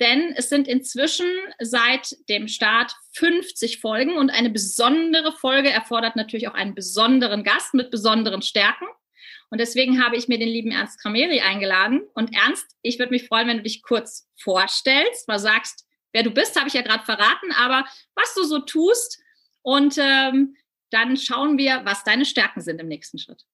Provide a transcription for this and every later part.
denn es sind inzwischen seit dem Start 50 Folgen und eine besondere Folge erfordert natürlich auch einen besonderen Gast mit besonderen Stärken. Und deswegen habe ich mir den lieben Ernst Krameri eingeladen. Und Ernst, ich würde mich freuen, wenn du dich kurz vorstellst, mal sagst, wer du bist, habe ich ja gerade verraten, aber was du so tust. Und ähm, dann schauen wir, was deine Stärken sind im nächsten Schritt.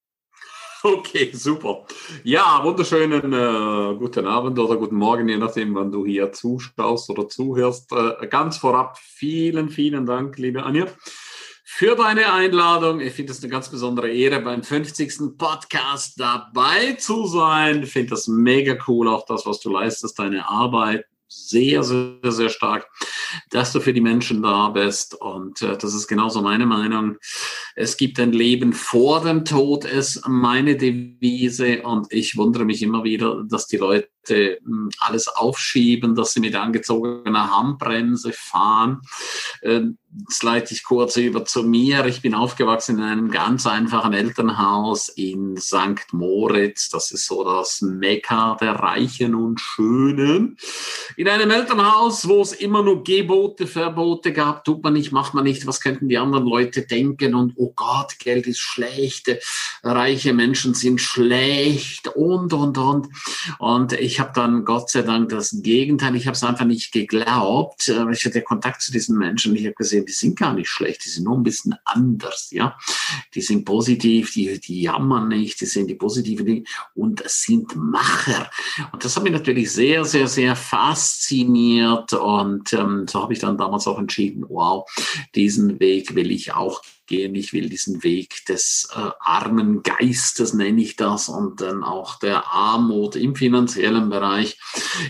Okay, super. Ja, wunderschönen äh, guten Abend oder guten Morgen, je nachdem, wann du hier zuschaust oder zuhörst. Äh, ganz vorab vielen, vielen Dank, liebe Anja, für deine Einladung. Ich finde es eine ganz besondere Ehre, beim 50. Podcast dabei zu sein. Ich finde das mega cool, auch das, was du leistest, deine Arbeit sehr, sehr, sehr stark, dass du für die Menschen da bist. Und äh, das ist genauso meine Meinung. Es gibt ein Leben vor dem Tod, ist meine Devise. Und ich wundere mich immer wieder, dass die Leute hm, alles aufschieben, dass sie mit angezogener Handbremse fahren. Ähm, Jetzt leite ich kurz über zu mir. Ich bin aufgewachsen in einem ganz einfachen Elternhaus in St. Moritz. Das ist so das Mekka der Reichen und Schönen. In einem Elternhaus, wo es immer nur Gebote, Verbote gab. Tut man nicht, macht man nicht. Was könnten die anderen Leute denken? Und oh Gott, Geld ist schlecht. Reiche Menschen sind schlecht und, und, und. Und ich habe dann Gott sei Dank das Gegenteil. Ich habe es einfach nicht geglaubt. Ich hatte Kontakt zu diesen Menschen. Ich habe gesehen, die sind gar nicht schlecht, die sind nur ein bisschen anders, ja. Die sind positiv, die, die jammern nicht, die sind die positiven Dinge und sind Macher. Und das hat mich natürlich sehr, sehr, sehr fasziniert und ähm, so habe ich dann damals auch entschieden, wow, diesen Weg will ich auch gehen. Ich will diesen Weg des äh, armen Geistes, nenne ich das, und dann auch der Armut im finanziellen Bereich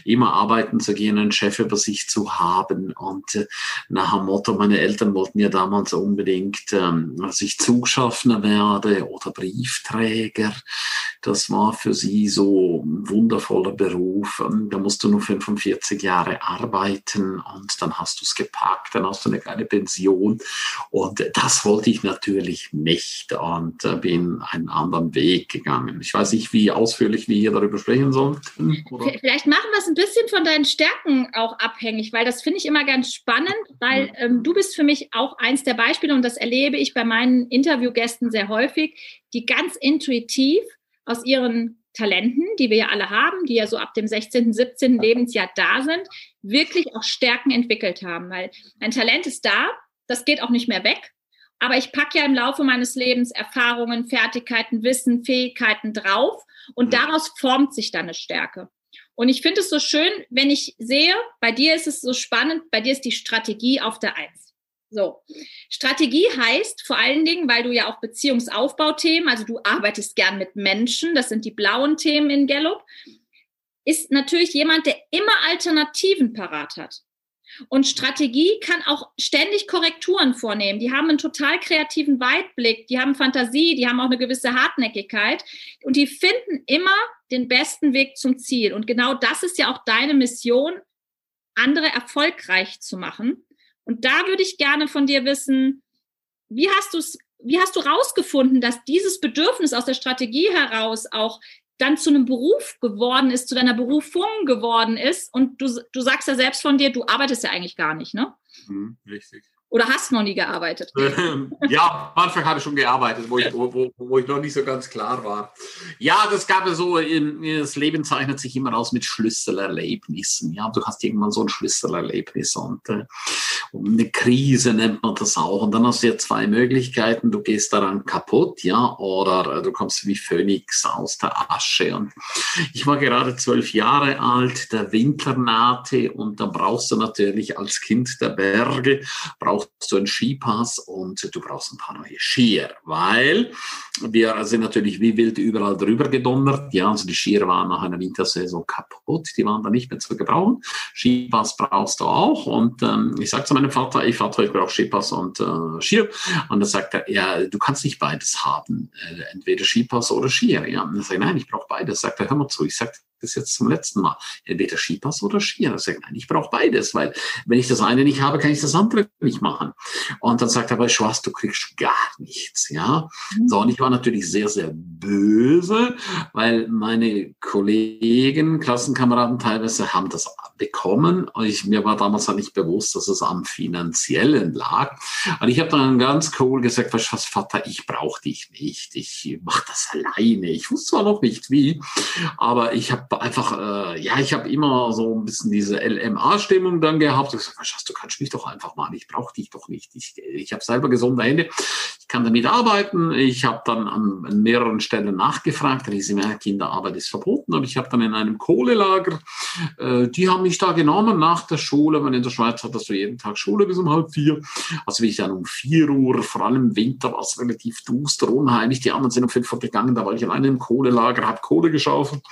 immer arbeiten zu gehen, einen Chef über sich zu haben. Und äh, nach dem Motto, meine Eltern wollten ja damals unbedingt, ähm, dass ich Zugschaffner werde oder Briefträger. Das war für sie so ein wundervoller Beruf. Ähm, da musst du nur 45 Jahre arbeiten und dann hast du es gepackt, dann hast du eine kleine Pension. Und das wollte wollte ich natürlich nicht und äh, bin einen anderen Weg gegangen. Ich weiß nicht, wie ausführlich wir hier darüber sprechen sollen. Vielleicht machen wir es ein bisschen von deinen Stärken auch abhängig, weil das finde ich immer ganz spannend, weil ähm, du bist für mich auch eins der Beispiele und das erlebe ich bei meinen Interviewgästen sehr häufig, die ganz intuitiv aus ihren Talenten, die wir ja alle haben, die ja so ab dem 16., 17. Lebensjahr da sind, wirklich auch Stärken entwickelt haben. Weil ein Talent ist da, das geht auch nicht mehr weg. Aber ich packe ja im Laufe meines Lebens Erfahrungen, Fertigkeiten, Wissen, Fähigkeiten drauf und mhm. daraus formt sich dann eine Stärke. Und ich finde es so schön, wenn ich sehe, bei dir ist es so spannend, bei dir ist die Strategie auf der Eins. So, Strategie heißt vor allen Dingen, weil du ja auch Beziehungsaufbauthemen, also du arbeitest gern mit Menschen, das sind die blauen Themen in Gallup, ist natürlich jemand, der immer Alternativen parat hat. Und Strategie kann auch ständig Korrekturen vornehmen. Die haben einen total kreativen Weitblick, die haben Fantasie, die haben auch eine gewisse Hartnäckigkeit und die finden immer den besten Weg zum Ziel. Und genau das ist ja auch deine Mission, andere erfolgreich zu machen. Und da würde ich gerne von dir wissen, wie hast du es, wie hast du rausgefunden, dass dieses Bedürfnis aus der Strategie heraus auch dann zu einem Beruf geworden ist, zu deiner Berufung geworden ist. Und du, du sagst ja selbst von dir, du arbeitest ja eigentlich gar nicht, ne? Mhm, richtig. Oder hast du noch nie gearbeitet? ja, am Anfang habe ich schon gearbeitet, wo ich, wo, wo, ich noch nicht so ganz klar war. Ja, das gab es so, das Leben zeichnet sich immer aus mit Schlüsselerlebnissen. Ja, du hast irgendwann so ein Schlüsselerlebnis und, äh, und eine Krise nennt man das auch. Und dann hast du ja zwei Möglichkeiten. Du gehst daran kaputt, ja, oder du kommst wie Phönix aus der Asche. Und ich war gerade zwölf Jahre alt, der Winter nahte und dann brauchst du natürlich als Kind der Berge, brauchst brauchst du einen Skipass und du brauchst ein paar neue Skier, weil wir sind natürlich wie wild überall drüber gedonnert. Ja, also die Skier waren nach einer Wintersaison kaputt, die waren da nicht mehr zu gebrauchen. Skipass brauchst du auch und ähm, ich sage zu meinem Vater, ich Vater, ich brauche Skipass und äh, Skier. Und dann sagt er, ja, du kannst nicht beides haben, äh, entweder Skipass oder Skier. Ja, und dann sage ich, nein, ich brauche beides. Sagt er, hör mal zu. Ich sage, das jetzt zum letzten Mal. Entweder Skipass oder Skier. Er sagt, nein, ich brauche beides, weil wenn ich das eine nicht habe, kann ich das andere nicht machen. Und dann sagt er, aber Schwarz, du kriegst gar nichts, ja. Mhm. So, und ich war natürlich sehr, sehr böse, weil meine Kollegen, Klassenkameraden teilweise haben das bekommen. Und ich, mir war damals halt nicht bewusst, dass es am Finanziellen lag. Und ich habe dann ganz cool gesagt, weißt was, Vater, ich brauche dich nicht. Ich mache das alleine. Ich wusste zwar noch nicht wie, aber ich habe einfach, äh, ja, ich habe immer so ein bisschen diese LMA-Stimmung dann gehabt. Ich sag, weißt du, kannst mich doch einfach mal, ich brauche dich doch nicht. Ich, ich habe selber gesunde Hände, ich kann damit arbeiten. Ich habe dann an, an, mehreren Stellen nachgefragt, hieß immer, Kinderarbeit ist verboten, aber ich habe dann in einem Kohlelager, äh, die haben mich da genommen nach der Schule, weil in der Schweiz hat das so jeden Tag Schule bis um halb vier. Also wie ich dann um vier Uhr, vor allem im Winter war es relativ duster, unheimlich. Die anderen sind um fünf Uhr gegangen, da war ich alleine im Kohlelager, habe Kohle geschaufelt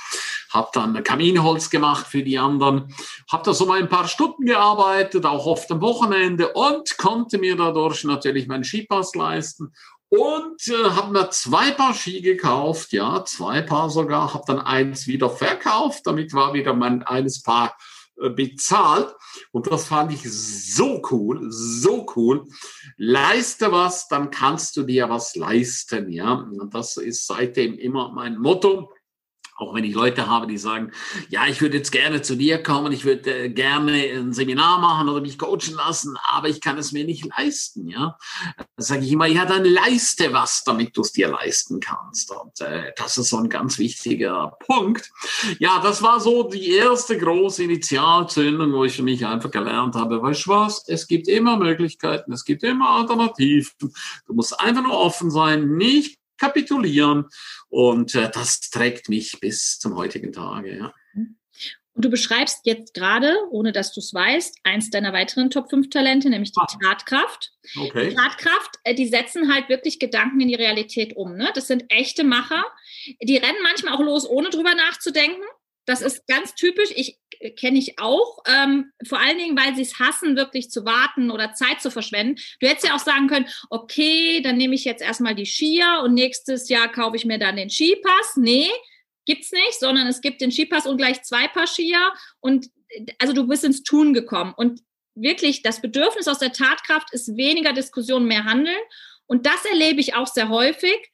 habe dann Kaminholz gemacht für die anderen, habe da so mal ein paar Stunden gearbeitet, auch oft am Wochenende und konnte mir dadurch natürlich meinen Skipass leisten und äh, habe mir zwei Paar Ski gekauft, ja, zwei Paar sogar, habe dann eins wieder verkauft, damit war wieder mein eines Paar äh, bezahlt und das fand ich so cool, so cool. Leiste was, dann kannst du dir was leisten, ja. Und das ist seitdem immer mein Motto. Auch wenn ich Leute habe, die sagen, ja, ich würde jetzt gerne zu dir kommen, ich würde äh, gerne ein Seminar machen oder mich coachen lassen, aber ich kann es mir nicht leisten, ja. Da sage ich immer, ja, dann leiste was, damit du es dir leisten kannst. Und äh, das ist so ein ganz wichtiger Punkt. Ja, das war so die erste große Initialzündung, wo ich für mich einfach gelernt habe, weißt du was, es gibt immer Möglichkeiten, es gibt immer Alternativen. Du musst einfach nur offen sein, nicht kapitulieren. Und äh, das trägt mich bis zum heutigen Tage. Ja. Und du beschreibst jetzt gerade, ohne dass du es weißt, eins deiner weiteren Top 5 Talente, nämlich die ah. Tatkraft. Okay. Die Tatkraft, äh, die setzen halt wirklich Gedanken in die Realität um. Ne? Das sind echte Macher. Die rennen manchmal auch los, ohne drüber nachzudenken. Das ist ganz typisch. Ich äh, kenne ich auch. Ähm, vor allen Dingen, weil sie es hassen, wirklich zu warten oder Zeit zu verschwenden. Du hättest ja auch sagen können, okay, dann nehme ich jetzt erstmal die Skier und nächstes Jahr kaufe ich mir dann den Skipass. Nee, gibt's nicht, sondern es gibt den Skipass und gleich zwei Paar Skier. Und äh, also du bist ins Tun gekommen. Und wirklich, das Bedürfnis aus der Tatkraft ist weniger Diskussion, mehr Handeln. Und das erlebe ich auch sehr häufig,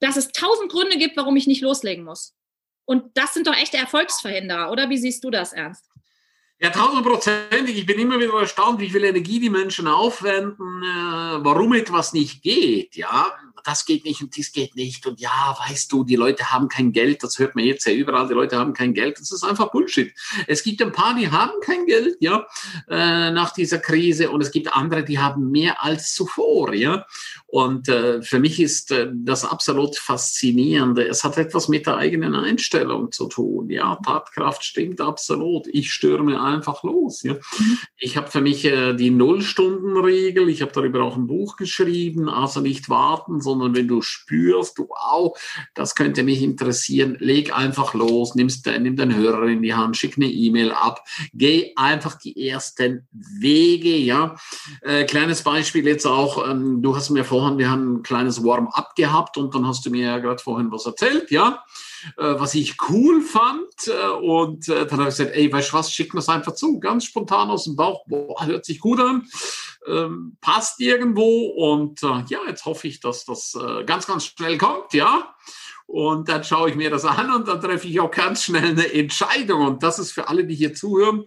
dass es tausend Gründe gibt, warum ich nicht loslegen muss. Und das sind doch echte Erfolgsverhinderer, oder? Wie siehst du das, Ernst? Ja, tausendprozentig. Ich bin immer wieder erstaunt, wie viel Energie die Menschen aufwenden, äh, warum etwas nicht geht. Ja, das geht nicht und dies geht nicht. Und ja, weißt du, die Leute haben kein Geld. Das hört man jetzt ja überall. Die Leute haben kein Geld. Das ist einfach Bullshit. Es gibt ein paar, die haben kein Geld, ja, äh, nach dieser Krise. Und es gibt andere, die haben mehr als zuvor, ja. Und äh, für mich ist äh, das absolut faszinierende. Es hat etwas mit der eigenen Einstellung zu tun. Ja, Tatkraft stimmt absolut. Ich stürme einfach los. Ja. Mhm. Ich habe für mich die Nullstundenregel. Ich habe darüber auch ein Buch geschrieben. Also nicht warten, sondern wenn du spürst, wow, das könnte mich interessieren, leg einfach los, nimmst, nimm den Hörer in die Hand, schick eine E-Mail ab, geh einfach die ersten Wege. Ja, äh, kleines Beispiel jetzt auch. Ähm, du hast mir vor vorhin, wir haben ein kleines Warm-up gehabt und dann hast du mir ja gerade vorhin was erzählt, ja, was ich cool fand. Äh, und äh, dann habe ich gesagt, ey, weißt du was, schick mir das einfach zu, ganz spontan aus dem Bauch, boah, hört sich gut an, ähm, passt irgendwo und äh, ja, jetzt hoffe ich, dass das äh, ganz, ganz schnell kommt, ja. Und dann schaue ich mir das an und dann treffe ich auch ganz schnell eine Entscheidung. Und das ist für alle, die hier zuhören,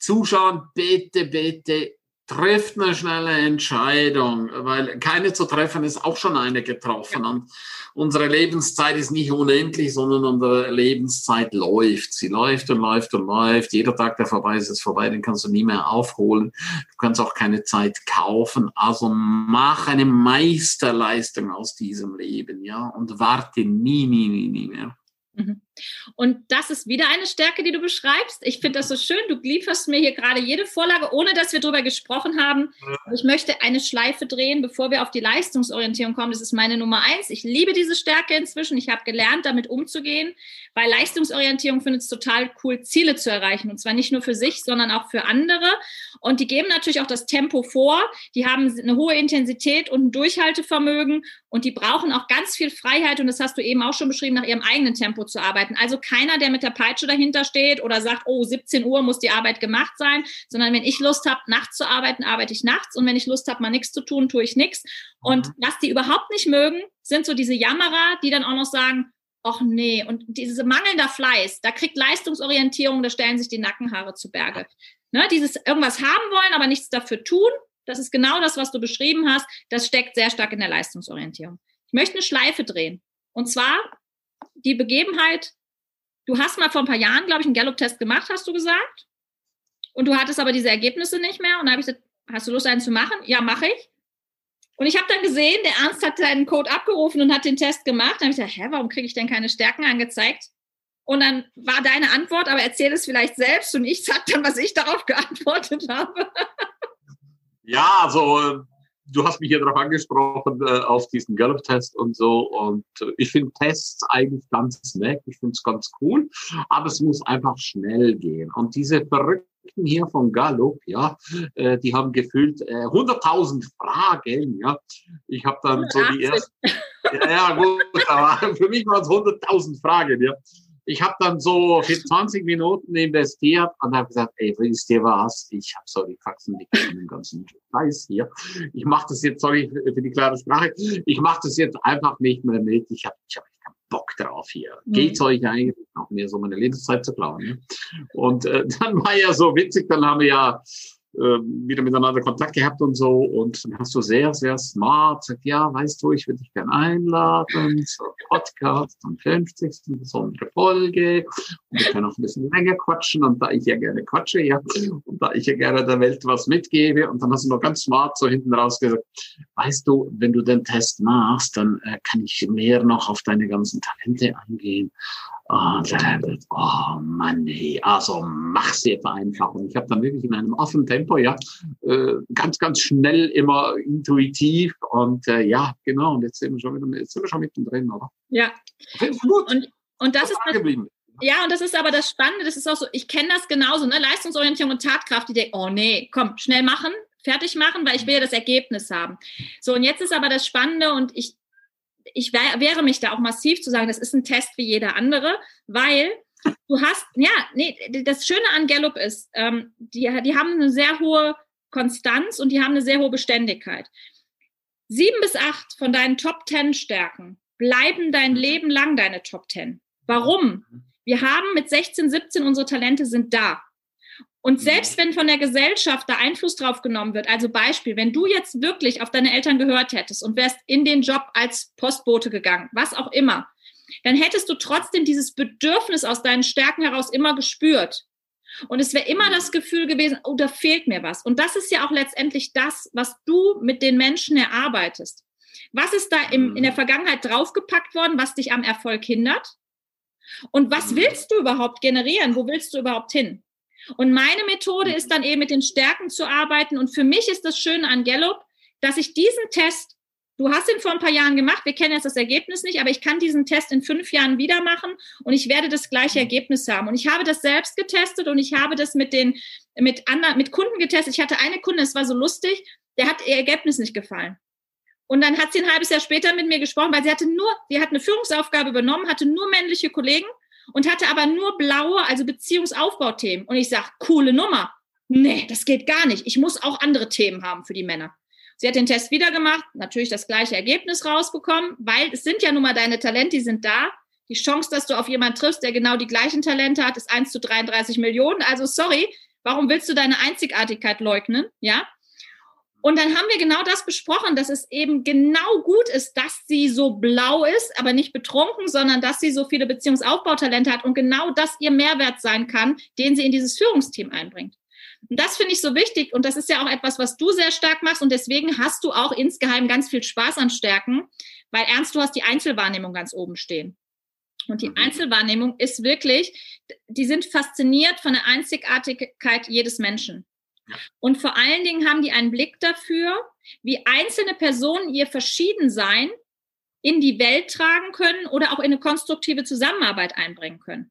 zuschauen, bitte, bitte trifft eine schnelle Entscheidung, weil keine zu treffen ist auch schon eine getroffen. Und unsere Lebenszeit ist nicht unendlich, sondern unsere Lebenszeit läuft. Sie läuft und läuft und läuft. Jeder Tag, der vorbei ist, ist vorbei. Den kannst du nie mehr aufholen. Du kannst auch keine Zeit kaufen. Also mach eine Meisterleistung aus diesem Leben, ja, und warte nie, nie, nie, nie mehr. Mhm. Und das ist wieder eine Stärke, die du beschreibst. Ich finde das so schön. Du lieferst mir hier gerade jede Vorlage, ohne dass wir darüber gesprochen haben. Ich möchte eine Schleife drehen, bevor wir auf die Leistungsorientierung kommen. Das ist meine Nummer eins. Ich liebe diese Stärke inzwischen. Ich habe gelernt, damit umzugehen, weil Leistungsorientierung findet es total cool, Ziele zu erreichen. Und zwar nicht nur für sich, sondern auch für andere. Und die geben natürlich auch das Tempo vor. Die haben eine hohe Intensität und ein Durchhaltevermögen. Und die brauchen auch ganz viel Freiheit. Und das hast du eben auch schon beschrieben, nach ihrem eigenen Tempo zu arbeiten. Also keiner, der mit der Peitsche dahinter steht oder sagt, oh, 17 Uhr muss die Arbeit gemacht sein, sondern wenn ich Lust habe, nachts zu arbeiten, arbeite ich nachts. Und wenn ich Lust habe, mal nichts zu tun, tue ich nichts. Und mhm. was die überhaupt nicht mögen, sind so diese Jammerer, die dann auch noch sagen, ach nee, und diese mangelnder Fleiß, da kriegt Leistungsorientierung, da stellen sich die Nackenhaare zu Berge. Ne, dieses irgendwas haben wollen, aber nichts dafür tun, das ist genau das, was du beschrieben hast. Das steckt sehr stark in der Leistungsorientierung. Ich möchte eine Schleife drehen. Und zwar die Begebenheit, du hast mal vor ein paar Jahren, glaube ich, einen Gallup-Test gemacht, hast du gesagt. Und du hattest aber diese Ergebnisse nicht mehr. Und da habe ich gesagt, hast du Lust, einen zu machen? Ja, mache ich. Und ich habe dann gesehen, der Ernst hat seinen Code abgerufen und hat den Test gemacht. Dann habe ich gesagt, hä, warum kriege ich denn keine Stärken angezeigt? Und dann war deine Antwort, aber erzähl es vielleicht selbst und ich sag dann, was ich darauf geantwortet habe. Ja, also du hast mich hier darauf angesprochen, äh, auf diesen Gallup-Test und so. Und äh, ich finde Tests eigentlich ganz nett. Ich finde es ganz cool. Aber es muss einfach schnell gehen. Und diese Verrückten hier von Gallup, ja, äh, die haben gefühlt äh, 100.000 Fragen, ja. Ich habe dann so die ersten, ja, ja gut, aber für mich waren es 100.000 Fragen, ja ich habe dann so für 20 Minuten investiert und habe gesagt, ey, wisst ihr was? Ich habe so die Faxen, die den ganzen Scheiß hier. Ich mache das jetzt, sorry für die klare Sprache, ich mache das jetzt einfach nicht mehr mit. Ich habe ich hab keinen Bock drauf hier. Mhm. Geht's euch eigentlich noch mehr so meine Lebenszeit zu klauen? Ne? Und äh, dann war ja so witzig, dann haben wir ja wieder miteinander Kontakt gehabt und so. Und dann hast du sehr, sehr smart gesagt, ja, weißt du, ich würde dich gerne einladen zur Podcast am 50. besondere Folge. Und wir können auch ein bisschen länger quatschen. Und da ich ja gerne quatsche, ja, und da ich ja gerne der Welt was mitgebe. Und dann hast du noch ganz smart so hinten raus gesagt, weißt du, wenn du den Test machst, dann äh, kann ich mehr noch auf deine ganzen Talente eingehen. Und äh, oh Mann, nee, also mach's jetzt einfach. Und ich habe dann wirklich in einem offenen Tempo, ja, äh, ganz, ganz schnell, immer intuitiv. Und äh, ja, genau, und jetzt sind wir schon wieder, jetzt sind wir schon mittendrin, oder? Ja. Gut. Und, und das ist das, ja, und das ist aber das Spannende, das ist auch so, ich kenne das genauso, ne? Leistungsorientierung und Tatkraft, die denken, oh nee, komm, schnell machen, fertig machen, weil ich will ja das Ergebnis haben. So, und jetzt ist aber das Spannende und ich, ich wehre mich da auch massiv zu sagen, das ist ein Test wie jeder andere, weil du hast, ja, nee, das Schöne an Gallup ist, ähm, die, die haben eine sehr hohe Konstanz und die haben eine sehr hohe Beständigkeit. Sieben bis acht von deinen Top Ten Stärken bleiben dein Leben lang deine Top Ten. Warum? Wir haben mit 16, 17 unsere Talente sind da. Und mhm. selbst wenn von der Gesellschaft da Einfluss drauf genommen wird, also Beispiel, wenn du jetzt wirklich auf deine Eltern gehört hättest und wärst in den Job als Postbote gegangen, was auch immer, dann hättest du trotzdem dieses Bedürfnis aus deinen Stärken heraus immer gespürt. Und es wäre immer mhm. das Gefühl gewesen, oh, da fehlt mir was. Und das ist ja auch letztendlich das, was du mit den Menschen erarbeitest. Was ist da im, in der mhm. Vergangenheit draufgepackt worden, was dich am Erfolg hindert? Und was willst du überhaupt generieren? Wo willst du überhaupt hin? Und meine Methode ist dann eben mit den Stärken zu arbeiten. Und für mich ist das Schöne an Gallup, dass ich diesen Test, du hast ihn vor ein paar Jahren gemacht, wir kennen jetzt das Ergebnis nicht, aber ich kann diesen Test in fünf Jahren wieder machen und ich werde das gleiche Ergebnis haben. Und ich habe das selbst getestet und ich habe das mit den, mit anderen, mit Kunden getestet. Ich hatte eine Kunde, es war so lustig, der hat ihr Ergebnis nicht gefallen. Und dann hat sie ein halbes Jahr später mit mir gesprochen, weil sie hatte nur, sie hat eine Führungsaufgabe übernommen, hatte nur männliche Kollegen und hatte aber nur blaue, also Beziehungsaufbauthemen. Und ich sage, coole Nummer. Nee, das geht gar nicht. Ich muss auch andere Themen haben für die Männer. Sie hat den Test wieder gemacht, natürlich das gleiche Ergebnis rausbekommen, weil es sind ja nun mal deine Talente, die sind da. Die Chance, dass du auf jemanden triffst, der genau die gleichen Talente hat, ist 1 zu 33 Millionen. Also sorry, warum willst du deine Einzigartigkeit leugnen? Ja. Und dann haben wir genau das besprochen, dass es eben genau gut ist, dass sie so blau ist, aber nicht betrunken, sondern dass sie so viele Beziehungsaufbautalente hat und genau das ihr Mehrwert sein kann, den sie in dieses Führungsteam einbringt. Und das finde ich so wichtig und das ist ja auch etwas, was du sehr stark machst und deswegen hast du auch insgeheim ganz viel Spaß an Stärken, weil ernst, du hast die Einzelwahrnehmung ganz oben stehen. Und die mhm. Einzelwahrnehmung ist wirklich, die sind fasziniert von der Einzigartigkeit jedes Menschen. Und vor allen Dingen haben die einen Blick dafür, wie einzelne Personen ihr Verschiedensein in die Welt tragen können oder auch in eine konstruktive Zusammenarbeit einbringen können.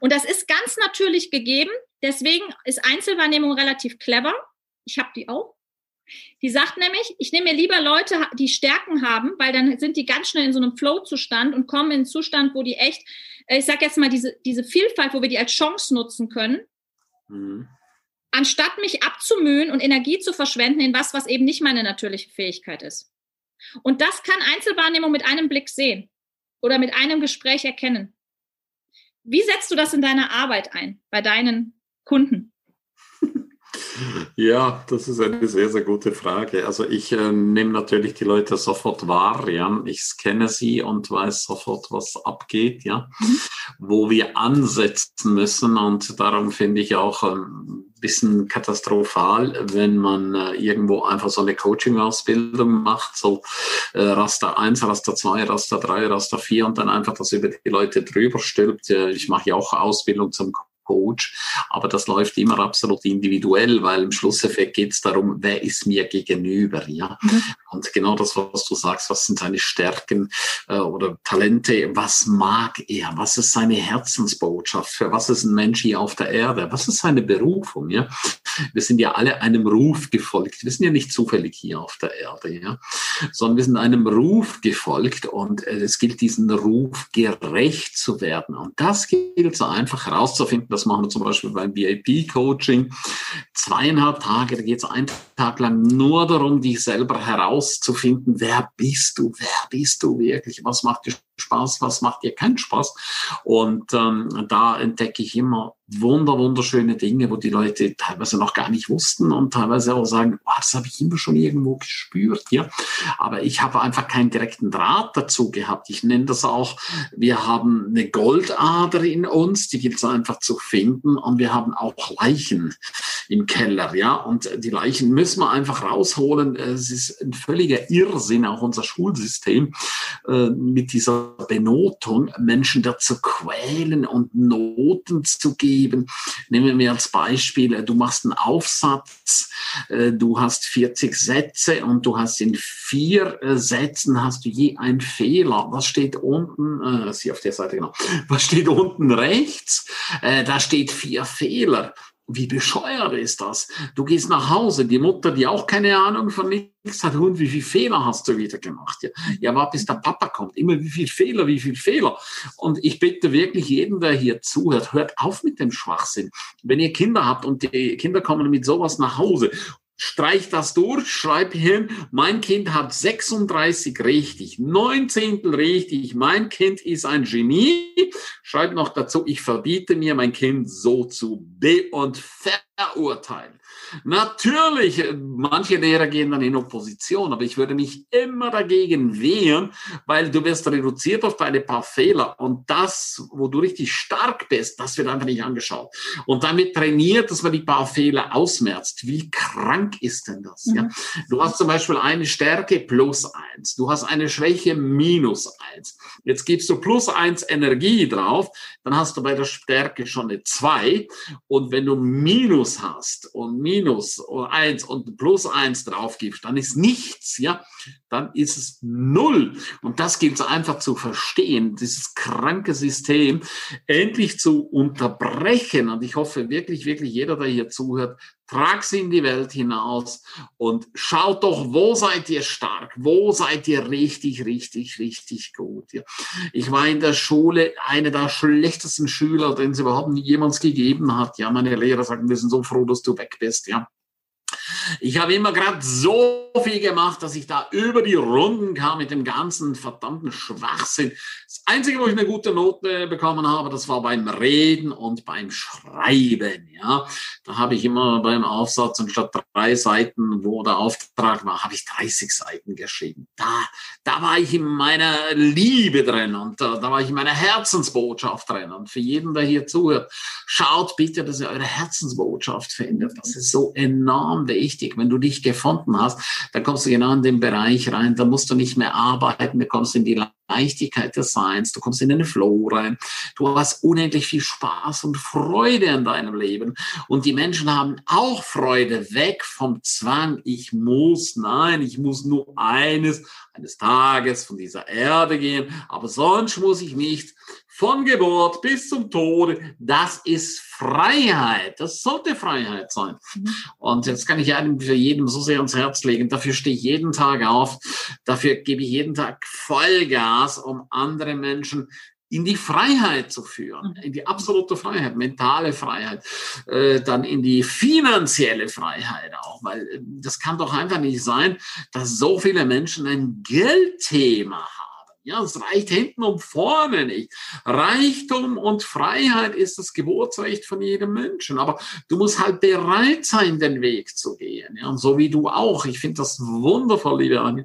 Und das ist ganz natürlich gegeben. Deswegen ist Einzelwahrnehmung relativ clever. Ich habe die auch. Die sagt nämlich, ich nehme mir lieber Leute, die Stärken haben, weil dann sind die ganz schnell in so einem Flow-Zustand und kommen in einen Zustand, wo die echt, äh, ich sage jetzt mal, diese, diese Vielfalt, wo wir die als Chance nutzen können. Mhm anstatt mich abzumühen und Energie zu verschwenden in was, was eben nicht meine natürliche Fähigkeit ist. Und das kann Einzelwahrnehmung mit einem Blick sehen oder mit einem Gespräch erkennen. Wie setzt du das in deiner Arbeit ein, bei deinen Kunden? Ja, das ist eine sehr, sehr gute Frage. Also ich äh, nehme natürlich die Leute sofort wahr, ja. Ich scanne sie und weiß sofort, was abgeht, ja. Mhm. Wo wir ansetzen müssen und darum finde ich auch ein ähm, bisschen katastrophal, wenn man äh, irgendwo einfach so eine Coaching-Ausbildung macht, so äh, Raster 1, Raster 2, Raster 3, Raster 4 und dann einfach das über die Leute drüber stülpt. Ich mache ja auch Ausbildung zum Coach. Aber das läuft immer absolut individuell, weil im Schlusseffekt geht es darum, wer ist mir gegenüber, ja. Mhm. Und genau das, was du sagst, was sind seine Stärken äh, oder Talente, was mag er, was ist seine Herzensbotschaft, für was ist ein Mensch hier auf der Erde, was ist seine Berufung, ja. Wir sind ja alle einem Ruf gefolgt. Wir sind ja nicht zufällig hier auf der Erde, ja, sondern wir sind einem Ruf gefolgt und äh, es gilt, diesen Ruf gerecht zu werden. Und das gilt so einfach herauszufinden, das machen wir zum Beispiel beim VIP-Coaching. Zweieinhalb Tage, da geht es einen Tag lang nur darum, dich selber herauszufinden, wer bist du, wer bist du wirklich, was macht dir Spaß, was macht dir keinen Spaß. Und ähm, da entdecke ich immer wunder, wunderschöne Dinge, wo die Leute teilweise noch gar nicht wussten und teilweise auch sagen, oh, das habe ich immer schon irgendwo gespürt. Ja, aber ich habe einfach keinen direkten Draht dazu gehabt. Ich nenne das auch, wir haben eine Goldader in uns, die gilt es einfach zu finden und wir haben auch Leichen im Keller. Ja, und die Leichen müssen wir einfach rausholen. Es ist ein völliger Irrsinn, auch unser Schulsystem äh, mit dieser Benotung Menschen dazu quälen und Noten zu geben. Nehmen wir als Beispiel, äh, du machst einen Aufsatz, äh, du hast 40 Sätze und du hast in vier äh, Sätzen hast du je einen Fehler. Was steht unten? Äh, sie auf der Seite genau. Was steht unten rechts? da steht vier Fehler. Wie bescheuert ist das? Du gehst nach Hause, die Mutter, die auch keine Ahnung von nichts hat, und wie viele Fehler hast du wieder gemacht? Ja, ja warte, bis der Papa kommt. Immer wie viel Fehler, wie viel Fehler. Und ich bitte wirklich jeden, der hier zuhört, hört auf mit dem Schwachsinn. Wenn ihr Kinder habt und die Kinder kommen mit sowas nach Hause streich das durch, schreib hin, mein Kind hat 36 richtig, 19 richtig, mein Kind ist ein Genie. Schreib noch dazu, ich verbiete mir, mein Kind so zu be- und verurteilen. Natürlich, manche Lehrer gehen dann in Opposition, aber ich würde mich immer dagegen wehren, weil du wirst reduziert auf deine paar Fehler und das, wo du richtig stark bist, das wird einfach nicht angeschaut. Und damit trainiert, dass man die paar Fehler ausmerzt. Wie krank ist denn das? Mhm. Ja? Du hast zum Beispiel eine Stärke plus eins, du hast eine Schwäche minus eins. Jetzt gibst du plus eins Energie drauf, dann hast du bei der Stärke schon eine zwei und wenn du minus hast und minus minus eins und plus eins drauf gibst, dann ist nichts, ja, dann ist es null. Und das gilt es einfach zu verstehen, dieses kranke System endlich zu unterbrechen. Und ich hoffe wirklich, wirklich jeder, der hier zuhört, trag sie in die Welt hinaus und schaut doch, wo seid ihr stark? Wo seid ihr richtig, richtig, richtig gut? Ja. Ich war in der Schule einer der schlechtesten Schüler, den es überhaupt jemals gegeben hat. Ja, meine Lehrer sagten, wir sind so froh, dass du weg bist. Ja. Ich habe immer gerade so viel gemacht, dass ich da über die Runden kam mit dem ganzen verdammten Schwachsinn. Das Einzige, wo ich eine gute Note bekommen habe, das war beim Reden und beim Schreiben. Ja, da habe ich immer beim Aufsatz anstatt drei Seiten, wo der Auftrag war, habe ich 30 Seiten geschrieben. Da, da war ich in meiner Liebe drin und da, da war ich in meiner Herzensbotschaft drin. Und für jeden, der hier zuhört, schaut bitte, dass ihr eure Herzensbotschaft findet. Das ist so enorm wichtig. Wenn du dich gefunden hast, dann kommst du genau in den Bereich rein. Da musst du nicht mehr arbeiten, du kommst in die Leichtigkeit des Seins, du kommst in den Flow rein. Du hast unendlich viel Spaß und Freude in deinem Leben. Und die Menschen haben auch Freude weg vom Zwang. Ich muss, nein, ich muss nur eines, eines Tages von dieser Erde gehen, aber sonst muss ich nicht von Geburt bis zum Tode, das ist Freiheit. Das sollte Freiheit sein. Und jetzt kann ich einem für jedem so sehr ans Herz legen. Dafür stehe ich jeden Tag auf. Dafür gebe ich jeden Tag Vollgas, um andere Menschen in die Freiheit zu führen, in die absolute Freiheit, mentale Freiheit, äh, dann in die finanzielle Freiheit auch, weil äh, das kann doch einfach nicht sein, dass so viele Menschen ein Geldthema. Ja, es reicht hinten und vorne nicht. Reichtum und Freiheit ist das Geburtsrecht von jedem Menschen. Aber du musst halt bereit sein, den Weg zu gehen. Ja, und so wie du auch. Ich finde das wundervoll, liebe Anja.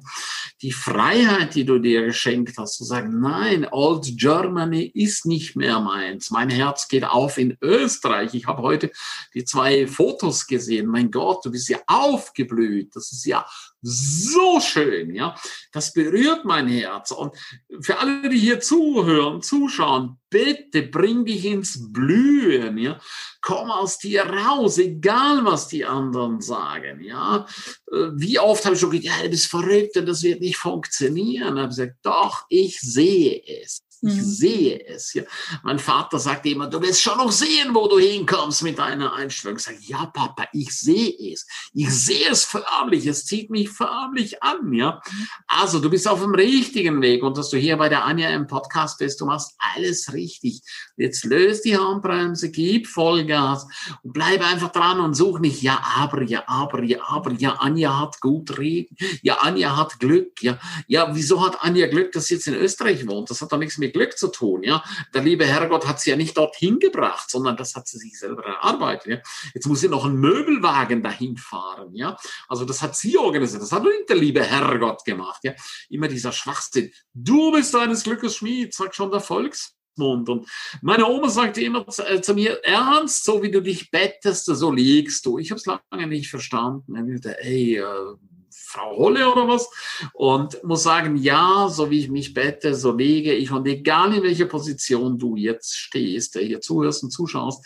Die Freiheit, die du dir geschenkt hast, zu sagen, nein, Old Germany ist nicht mehr meins. Mein Herz geht auf in Österreich. Ich habe heute die zwei Fotos gesehen. Mein Gott, du bist ja aufgeblüht. Das ist ja so schön, ja. Das berührt mein Herz. Und für alle, die hier zuhören, zuschauen, bitte bring dich ins Blühen, ja. Komm aus dir raus, egal was die anderen sagen, ja. Äh, wie oft habe ich schon gesagt, ja, du bist verrückt und das wird nicht funktionieren. Ich habe gesagt, doch, ich sehe es. Ich mhm. sehe es. Ja. Mein Vater sagt immer, du wirst schon noch sehen, wo du hinkommst mit deiner Einstellung. Ich sage, ja, Papa, ich sehe es. Ich sehe es förmlich. Es zieht mich förmlich an. Ja. Also, du bist auf dem richtigen Weg und dass du hier bei der Anja im Podcast bist, du machst alles richtig. Jetzt löst die Handbremse, gib Vollgas und bleib einfach dran und such nicht, ja, aber, ja, aber, ja, aber, ja, Anja hat gut reden. Ja, Anja hat Glück. Ja, ja, wieso hat Anja Glück, dass sie jetzt in Österreich wohnt? Das hat doch nichts mit Glück zu tun. Ja, der liebe Herrgott hat sie ja nicht dorthin gebracht, sondern das hat sie sich selber erarbeitet. Ja? Jetzt muss sie noch einen Möbelwagen dahin fahren. Ja, also das hat sie organisiert. Das hat nicht der liebe Herrgott gemacht. Ja, immer dieser Schwachsinn. Du bist deines Glückes Schmied, sagt schon der Volksmund. Und meine Oma sagte immer zu, äh, zu, mir, ernst, so wie du dich bettest, so liegst du. Ich habe es lange nicht verstanden. Dachte, ey, äh, Frau Holle oder was und muss sagen, ja, so wie ich mich bette, so lege ich und egal in welcher Position du jetzt stehst, der hier zuhörst und zuschaust,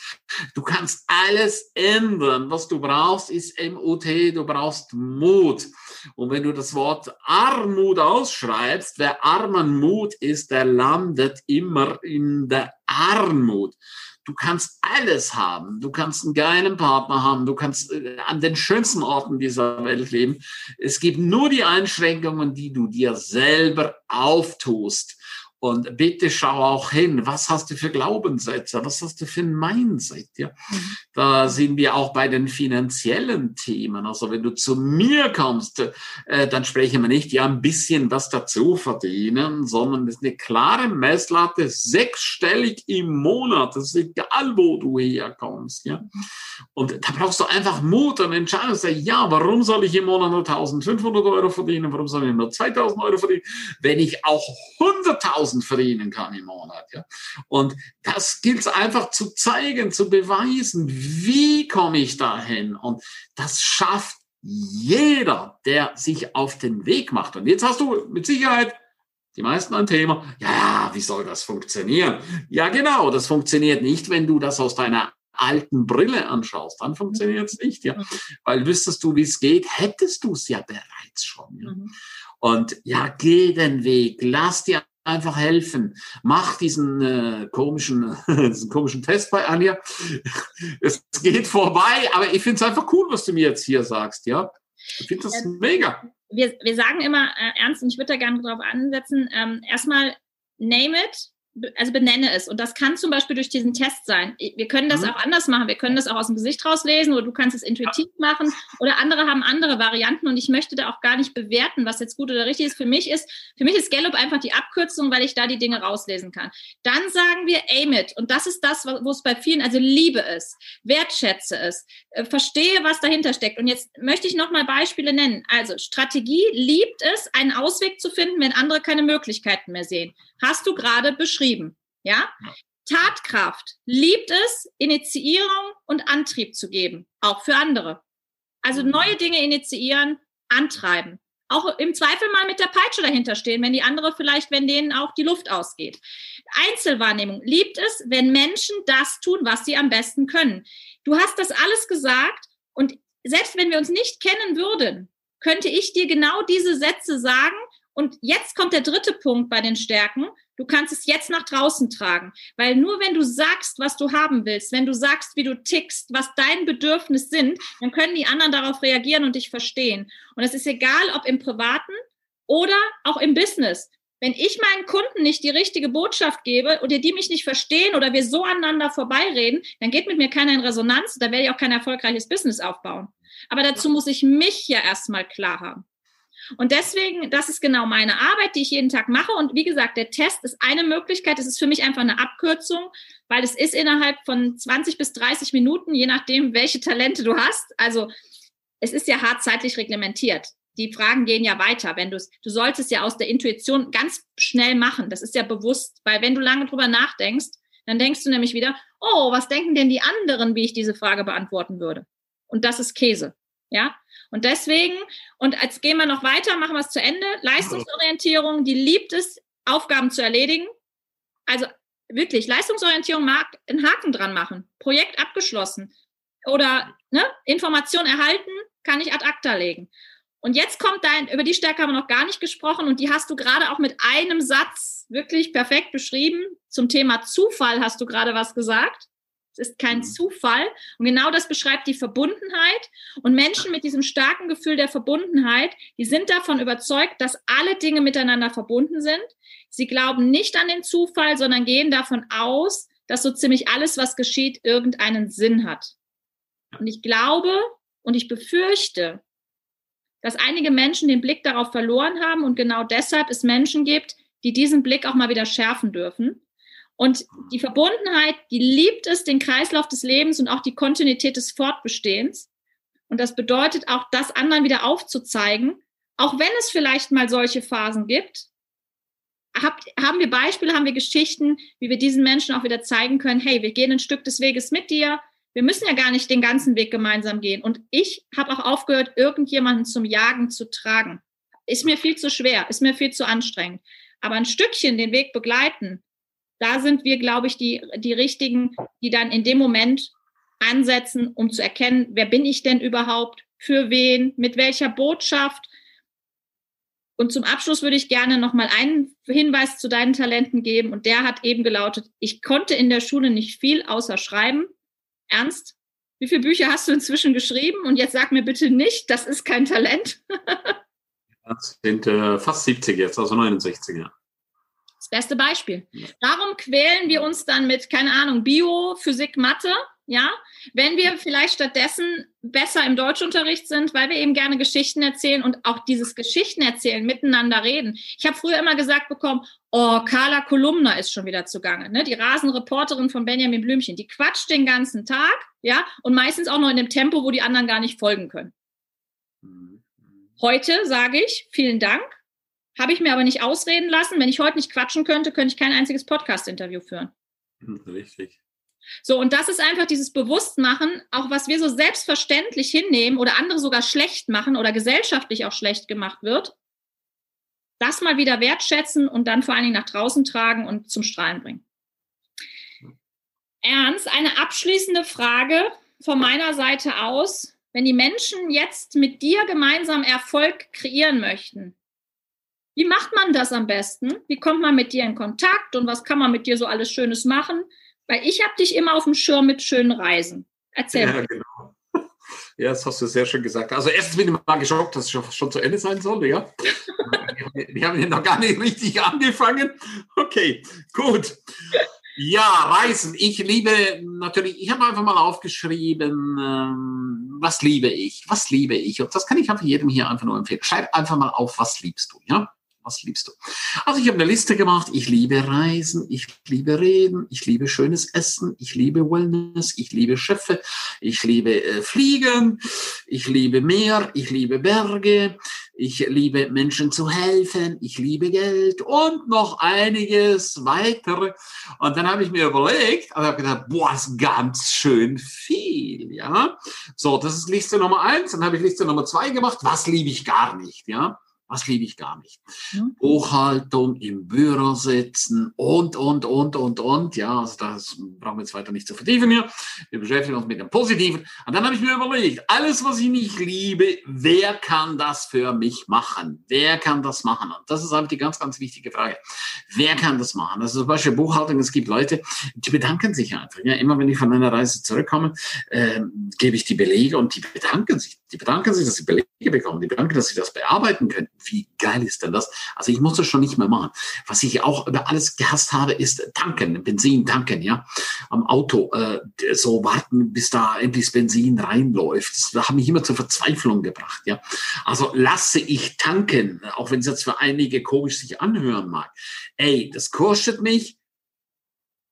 du kannst alles ändern. Was du brauchst, ist MUT, du brauchst Mut. Und wenn du das Wort Armut ausschreibst, wer armen Mut ist, der landet immer in der Armut. Du kannst alles haben. Du kannst einen geilen Partner haben. Du kannst äh, an den schönsten Orten dieser Welt leben. Es gibt nur die Einschränkungen, die du dir selber auftust. Und bitte schau auch hin, was hast du für Glaubenssätze, was hast du für ein Mindset? Ja? Mhm. Da sind wir auch bei den finanziellen Themen. Also wenn du zu mir kommst, äh, dann sprechen wir nicht, ja, ein bisschen was dazu verdienen, sondern es ist eine klare Messlatte, sechsstellig im Monat. Das ist egal, wo du herkommst. Ja? Und da brauchst du einfach Mut und Entscheidung. Sagen, ja, warum soll ich im Monat nur 1500 Euro verdienen? Warum soll ich nur 2000 Euro verdienen? Wenn ich auch 100.000 1000 verdienen kann im Monat. Ja? Und das gilt es einfach zu zeigen, zu beweisen, wie komme ich dahin. Und das schafft jeder, der sich auf den Weg macht. Und jetzt hast du mit Sicherheit die meisten ein Thema, ja, wie soll das funktionieren? Ja, genau, das funktioniert nicht, wenn du das aus deiner alten Brille anschaust, dann funktioniert es nicht, ja. Weil wüsstest du, wie es geht, hättest du es ja bereits schon. Ja? Mhm. Und ja, geh den Weg, lass dir einfach helfen. Mach diesen äh, komischen, diesen komischen Test bei Anja. Es geht vorbei, aber ich finde es einfach cool, was du mir jetzt hier sagst, ja. Ich finde das ähm, mega. Wir, wir sagen immer äh, ernst und ich würde da gerne drauf ansetzen. Ähm, erstmal name it, also benenne es. Und das kann zum Beispiel durch diesen Test sein. Wir können das mhm. auch anders machen. Wir können das auch aus dem Gesicht rauslesen oder du kannst es intuitiv machen oder andere haben andere Varianten und ich möchte da auch gar nicht bewerten, was jetzt gut oder richtig ist. Für mich ist, für mich ist Gallup einfach die Abkürzung, weil ich da die Dinge rauslesen kann. Dann sagen wir aim it. Und das ist das, wo es bei vielen, also liebe es, wertschätze es, äh, verstehe, was dahinter steckt. Und jetzt möchte ich nochmal Beispiele nennen. Also Strategie liebt es, einen Ausweg zu finden, wenn andere keine Möglichkeiten mehr sehen. Hast du gerade beschrieben. Ja? Tatkraft liebt es, Initiierung und Antrieb zu geben, auch für andere. Also mhm. neue Dinge initiieren, antreiben. Auch im Zweifel mal mit der Peitsche dahinter stehen, wenn die andere vielleicht, wenn denen auch die Luft ausgeht. Einzelwahrnehmung liebt es, wenn Menschen das tun, was sie am besten können. Du hast das alles gesagt und selbst wenn wir uns nicht kennen würden, könnte ich dir genau diese Sätze sagen und jetzt kommt der dritte Punkt bei den Stärken. Du kannst es jetzt nach draußen tragen, weil nur wenn du sagst, was du haben willst, wenn du sagst, wie du tickst, was dein Bedürfnis sind, dann können die anderen darauf reagieren und dich verstehen. Und es ist egal, ob im privaten oder auch im Business. Wenn ich meinen Kunden nicht die richtige Botschaft gebe oder die mich nicht verstehen oder wir so aneinander vorbeireden, dann geht mit mir keiner in Resonanz, da werde ich auch kein erfolgreiches Business aufbauen. Aber dazu muss ich mich ja erstmal klar haben. Und deswegen, das ist genau meine Arbeit, die ich jeden Tag mache. Und wie gesagt, der Test ist eine Möglichkeit. Es ist für mich einfach eine Abkürzung, weil es ist innerhalb von 20 bis 30 Minuten, je nachdem, welche Talente du hast. Also es ist ja hart zeitlich reglementiert. Die Fragen gehen ja weiter. Wenn du du solltest ja aus der Intuition ganz schnell machen. Das ist ja bewusst, weil wenn du lange drüber nachdenkst, dann denkst du nämlich wieder, oh, was denken denn die anderen, wie ich diese Frage beantworten würde? Und das ist Käse. Ja, und deswegen, und als gehen wir noch weiter, machen wir es zu Ende. Leistungsorientierung, die liebt es, Aufgaben zu erledigen. Also wirklich, Leistungsorientierung mag einen Haken dran machen. Projekt abgeschlossen. Oder ne, Information erhalten, kann ich ad acta legen. Und jetzt kommt dein, über die Stärke haben wir noch gar nicht gesprochen und die hast du gerade auch mit einem Satz wirklich perfekt beschrieben. Zum Thema Zufall hast du gerade was gesagt. Es ist kein mhm. Zufall. Und genau das beschreibt die Verbundenheit. Und Menschen mit diesem starken Gefühl der Verbundenheit, die sind davon überzeugt, dass alle Dinge miteinander verbunden sind. Sie glauben nicht an den Zufall, sondern gehen davon aus, dass so ziemlich alles, was geschieht, irgendeinen Sinn hat. Und ich glaube und ich befürchte, dass einige Menschen den Blick darauf verloren haben und genau deshalb es Menschen gibt, die diesen Blick auch mal wieder schärfen dürfen und die Verbundenheit, die liebt es, den Kreislauf des Lebens und auch die Kontinuität des Fortbestehens. Und das bedeutet auch, das anderen wieder aufzuzeigen, auch wenn es vielleicht mal solche Phasen gibt. Habt, haben wir Beispiele, haben wir Geschichten, wie wir diesen Menschen auch wieder zeigen können, hey, wir gehen ein Stück des Weges mit dir. Wir müssen ja gar nicht den ganzen Weg gemeinsam gehen. Und ich habe auch aufgehört, irgendjemanden zum Jagen zu tragen. Ist mir viel zu schwer, ist mir viel zu anstrengend. Aber ein Stückchen den Weg begleiten, da sind wir, glaube ich, die, die richtigen, die dann in dem Moment ansetzen, um zu erkennen, wer bin ich denn überhaupt, für wen, mit welcher Botschaft. Und zum Abschluss würde ich gerne noch mal einen Hinweis zu deinen Talenten geben. Und der hat eben gelautet, ich konnte in der Schule nicht viel außer schreiben. Ernst? Wie viele Bücher hast du inzwischen geschrieben? Und jetzt sag mir bitte nicht, das ist kein Talent. das sind äh, fast 70 jetzt, also 69, ja. Das beste Beispiel. Warum quälen wir uns dann mit, keine Ahnung, Bio, Physik, Mathe? Ja, wenn wir vielleicht stattdessen besser im Deutschunterricht sind, weil wir eben gerne Geschichten erzählen und auch dieses Geschichten erzählen, miteinander reden. Ich habe früher immer gesagt bekommen, oh, Carla Kolumna ist schon wieder zugange, ne? die Rasenreporterin von Benjamin Blümchen, die quatscht den ganzen Tag, ja, und meistens auch noch in dem Tempo, wo die anderen gar nicht folgen können. Mhm. Heute sage ich, vielen Dank, habe ich mir aber nicht ausreden lassen. Wenn ich heute nicht quatschen könnte, könnte ich kein einziges Podcast-Interview führen. Richtig. So, und das ist einfach dieses Bewusstmachen, auch was wir so selbstverständlich hinnehmen oder andere sogar schlecht machen oder gesellschaftlich auch schlecht gemacht wird, das mal wieder wertschätzen und dann vor allen Dingen nach draußen tragen und zum Strahlen bringen. Ernst, eine abschließende Frage von meiner Seite aus. Wenn die Menschen jetzt mit dir gemeinsam Erfolg kreieren möchten, wie macht man das am besten? Wie kommt man mit dir in Kontakt und was kann man mit dir so alles Schönes machen? Weil ich habe dich immer auf dem Schirm mit schönen Reisen. Erzähl ja, Genau. Ja, das hast du sehr schön gesagt. Also erstens bin ich mal geschockt, dass es schon zu Ende sein soll, ja. Wir haben ja noch gar nicht richtig angefangen. Okay, gut. Ja, Reisen. Ich liebe natürlich, ich habe einfach mal aufgeschrieben, ähm, was liebe ich? Was liebe ich? Und das kann ich einfach jedem hier einfach nur empfehlen. Schreib einfach mal auf, was liebst du, ja? Was liebst du? Also ich habe eine Liste gemacht. Ich liebe Reisen, ich liebe Reden, ich liebe schönes Essen, ich liebe Wellness, ich liebe Schiffe, ich liebe äh, Fliegen, ich liebe Meer, ich liebe Berge, ich liebe Menschen zu helfen, ich liebe Geld und noch einiges weitere. Und dann habe ich mir überlegt, und habe gedacht, boah, ist ganz schön viel, ja. So, das ist Liste Nummer eins. Dann habe ich Liste Nummer zwei gemacht. Was liebe ich gar nicht, ja? Was liebe ich gar nicht? Mhm. Buchhaltung, im Büro sitzen und, und, und, und, und. Ja, also das brauchen wir jetzt weiter nicht zu vertiefen hier. Wir beschäftigen uns mit dem Positiven. Und dann habe ich mir überlegt, alles, was ich nicht liebe, wer kann das für mich machen? Wer kann das machen? Und das ist einfach die ganz, ganz wichtige Frage. Wer kann das machen? Also zum Beispiel Buchhaltung, es gibt Leute, die bedanken sich einfach. Ja, immer wenn ich von einer Reise zurückkomme, äh, gebe ich die Belege und die bedanken sich. Die bedanken sich, dass sie Belege bekommen. Die bedanken, dass sie das bearbeiten können wie geil ist denn das? Also ich muss das schon nicht mehr machen. Was ich auch über alles gehasst habe, ist tanken, Benzin tanken, ja. Am Auto äh, so warten, bis da endlich das Benzin reinläuft. Das hat mich immer zur Verzweiflung gebracht, ja. Also lasse ich tanken, auch wenn es jetzt für einige komisch sich anhören mag. Ey, das kostet mich